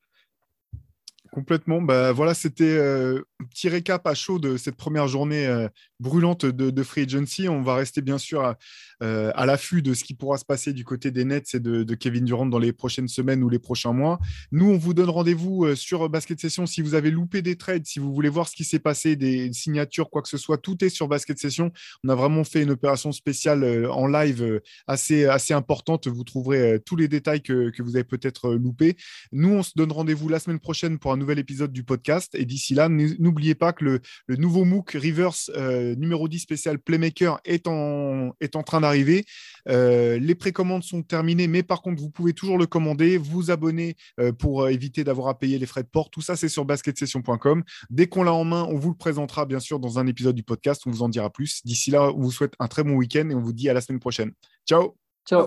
Complètement. Bah, voilà, c'était un petit récap à chaud de cette première journée brûlante de, Free Agency. On va rester bien sûr à, euh, à l'affût de ce qui pourra se passer du côté des Nets et de, Kevin Durant dans les prochaines semaines ou les prochains mois. Nous, on vous donne rendez-vous euh, sur Basket Session. Si vous avez loupé des trades, si vous voulez voir ce qui s'est passé, des signatures, quoi que ce soit, tout est sur Basket Session. On a vraiment fait une opération spéciale euh, en live assez, assez importante. Vous trouverez tous les détails que, que vous avez peut-être loupés. Nous, on se donne rendez-vous la semaine prochaine pour un nouvel épisode du podcast. Et d'ici là, n'oubliez pas que le, nouveau MOOC Reverse euh, numéro 10 spécial Playmaker est en, est en train d'arriver. Euh, les précommandes sont terminées, mais par contre, vous pouvez toujours le commander, vous abonner pour éviter d'avoir à payer les frais de port. Tout ça, c'est sur basketsession.com. Dès qu'on l'a en main, on vous le présentera bien sûr dans un épisode du podcast. On vous en dira plus. D'ici là, on vous souhaite un très bon week-end et on vous dit à la semaine prochaine. Ciao Ciao